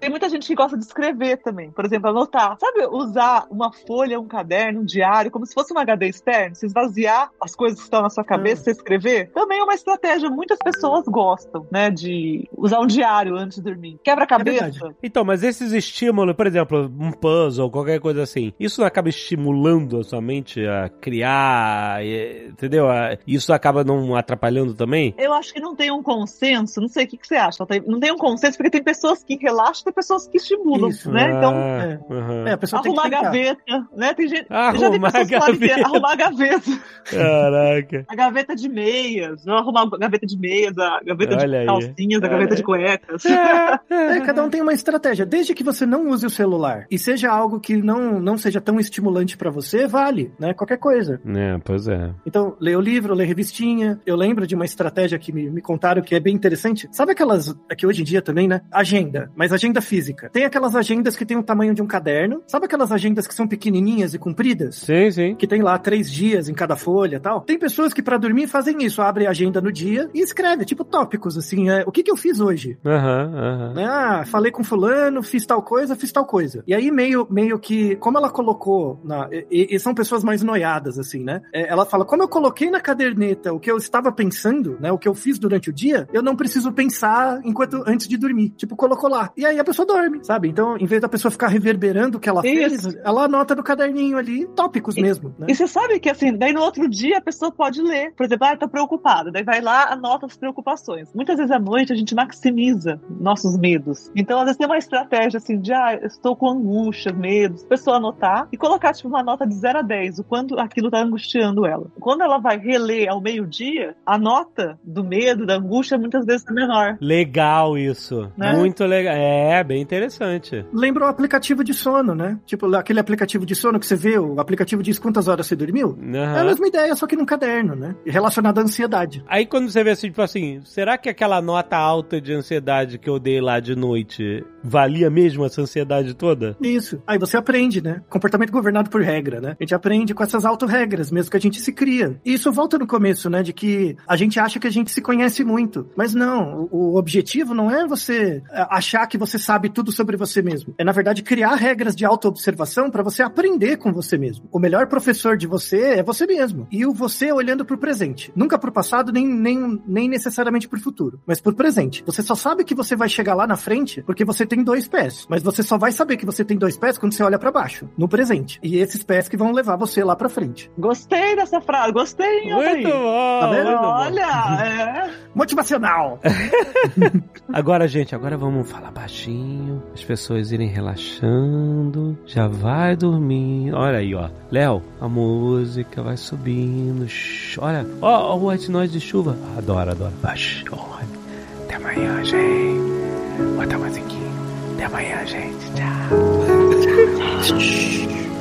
Tem muita gente que gosta de escrever também. Por exemplo, anotar. Sabe, usar uma folha, um caderno, um diário, como se fosse um HD externo, se esvaziar as coisas que estão na sua cabeça, você escrever. Também é uma estratégia. Muitas pessoas gostam, né, de usar um diário antes de dormir. Quebra-cabeça. verdade. Então, mas esses estímulos, por exemplo, um puzzle, qualquer coisa assim, isso não acaba estimulando a sua mente a criar, entendeu? A- Isso acaba não atrapalhando também? Eu acho que não tem um consenso, não sei o que, que você acha. Não tem um consenso, porque tem pessoas que relaxam e tem pessoas que estimulam, Isso. né? Então, é. aham. É, a pessoa tem que arrumar a gaveta, né? Tem gente. Arrumar pessoas a é gaveta. arrumar a gaveta. Caraca. A gaveta de meias. Não arrumar a gaveta de meias, a gaveta Olha aí. de calcinhas, a gaveta de cuecas. É, cada um tem uma estratégia. Desde que você não use o celular e seja algo que não, não seja tão estimulante pra você, vale, né? Qualquer coisa. É, pois é. Então, lê o livro, lê revistinha. Eu lembro de uma estratégia que me, me contaram que é bem interessante. Sabe aquelas, aqui hoje em dia também, né? Agenda, mas agenda física. Tem aquelas agendas que tem o tamanho de um caderno. Sabe aquelas agendas que são pequenininhas e compridas? Sim, sim. Que tem lá três dias em cada folha e tal. Tem pessoas que pra dormir fazem isso, abre a agenda no dia e escreve, tipo tópicos, assim, é, o que que eu fiz hoje? Aham, aham. né? Ah, falei com fulano, fiz tal coisa, fiz tal coisa. E aí meio, meio que, como ela colocou, na, e, e são pessoas mais noiadas, assim, né? É, ela fala, como eu coloquei na caderneta o que eu estava pensando, né? O que eu fiz durante o dia, eu não preciso pensar enquanto antes de dormir. Tipo, colocou lá. E aí a pessoa dorme, sabe? Então, em vez da pessoa ficar reverberando o que ela Isso. fez, ela anota no caderninho ali, tópicos E- mesmo, né? E você sabe que, assim, daí no outro dia a pessoa pode ler. Por exemplo, ah, tô preocupada. Daí vai lá, anota as preocupações. Muitas vezes à noite a gente maximiza nossos medos. Então, às vezes tem uma estratégia, assim, de, ah, eu estou com angústia, medos. A pessoa anotar e colocar, tipo, uma nota de 0 a 10, o quanto aquilo tá angustiando ela. Quando ela vai reler ao meio-dia, a nota do medo, da angústia, muitas vezes é menor. Legal isso. Né? Muito legal. É, bem interessante. Lembra o aplicativo de sono, né? Tipo, aquele aplicativo de sono que você vê, o aplicativo diz quantas horas você dormiu. É a mesma ideia, só que num caderno, né? Relacionado à ansiedade. Aí quando você vê assim, tipo assim, será que aquela nota alta de ansiedade que eu dei lá de noite valia mesmo essa ansiedade toda? Isso. Aí você aprende, né? Comportamento governado por regra, né? A gente aprende com essas autorregras mesmo que a gente se cria. E isso volta no começo, né? De que a gente acha que a gente se conhece muito. Mas não, o, o objetivo não é você é, achar que você sabe tudo sobre você mesmo. É, na verdade, criar regras de autoobservação para você aprender com você mesmo. O melhor professor de você é você mesmo. E o você olhando pro presente. Nunca pro passado, nem, nem, nem necessariamente pro futuro. Mas pro presente. Você só sabe que você vai chegar lá na frente porque você tem dois pés. Mas você só vai saber que você tem dois pés quando você olha para baixo, no presente. E esses pés que vão levar você lá pra frente. Gostei dessa frase, gostei, Muito bom! Tá vendo? muito bom. Olha, é. Motivacional! Agora, gente, agora vamos falar baixinho, as pessoas irem relaxando, já vai dormir. Olha aí, ó. Léo, a música vai subindo. Olha, ó, ó o white noise de chuva. Adoro, adoro. Baixo, olha. Até amanhã, gente. Bota a musiquinha. Até amanhã, gente. Tchau. Este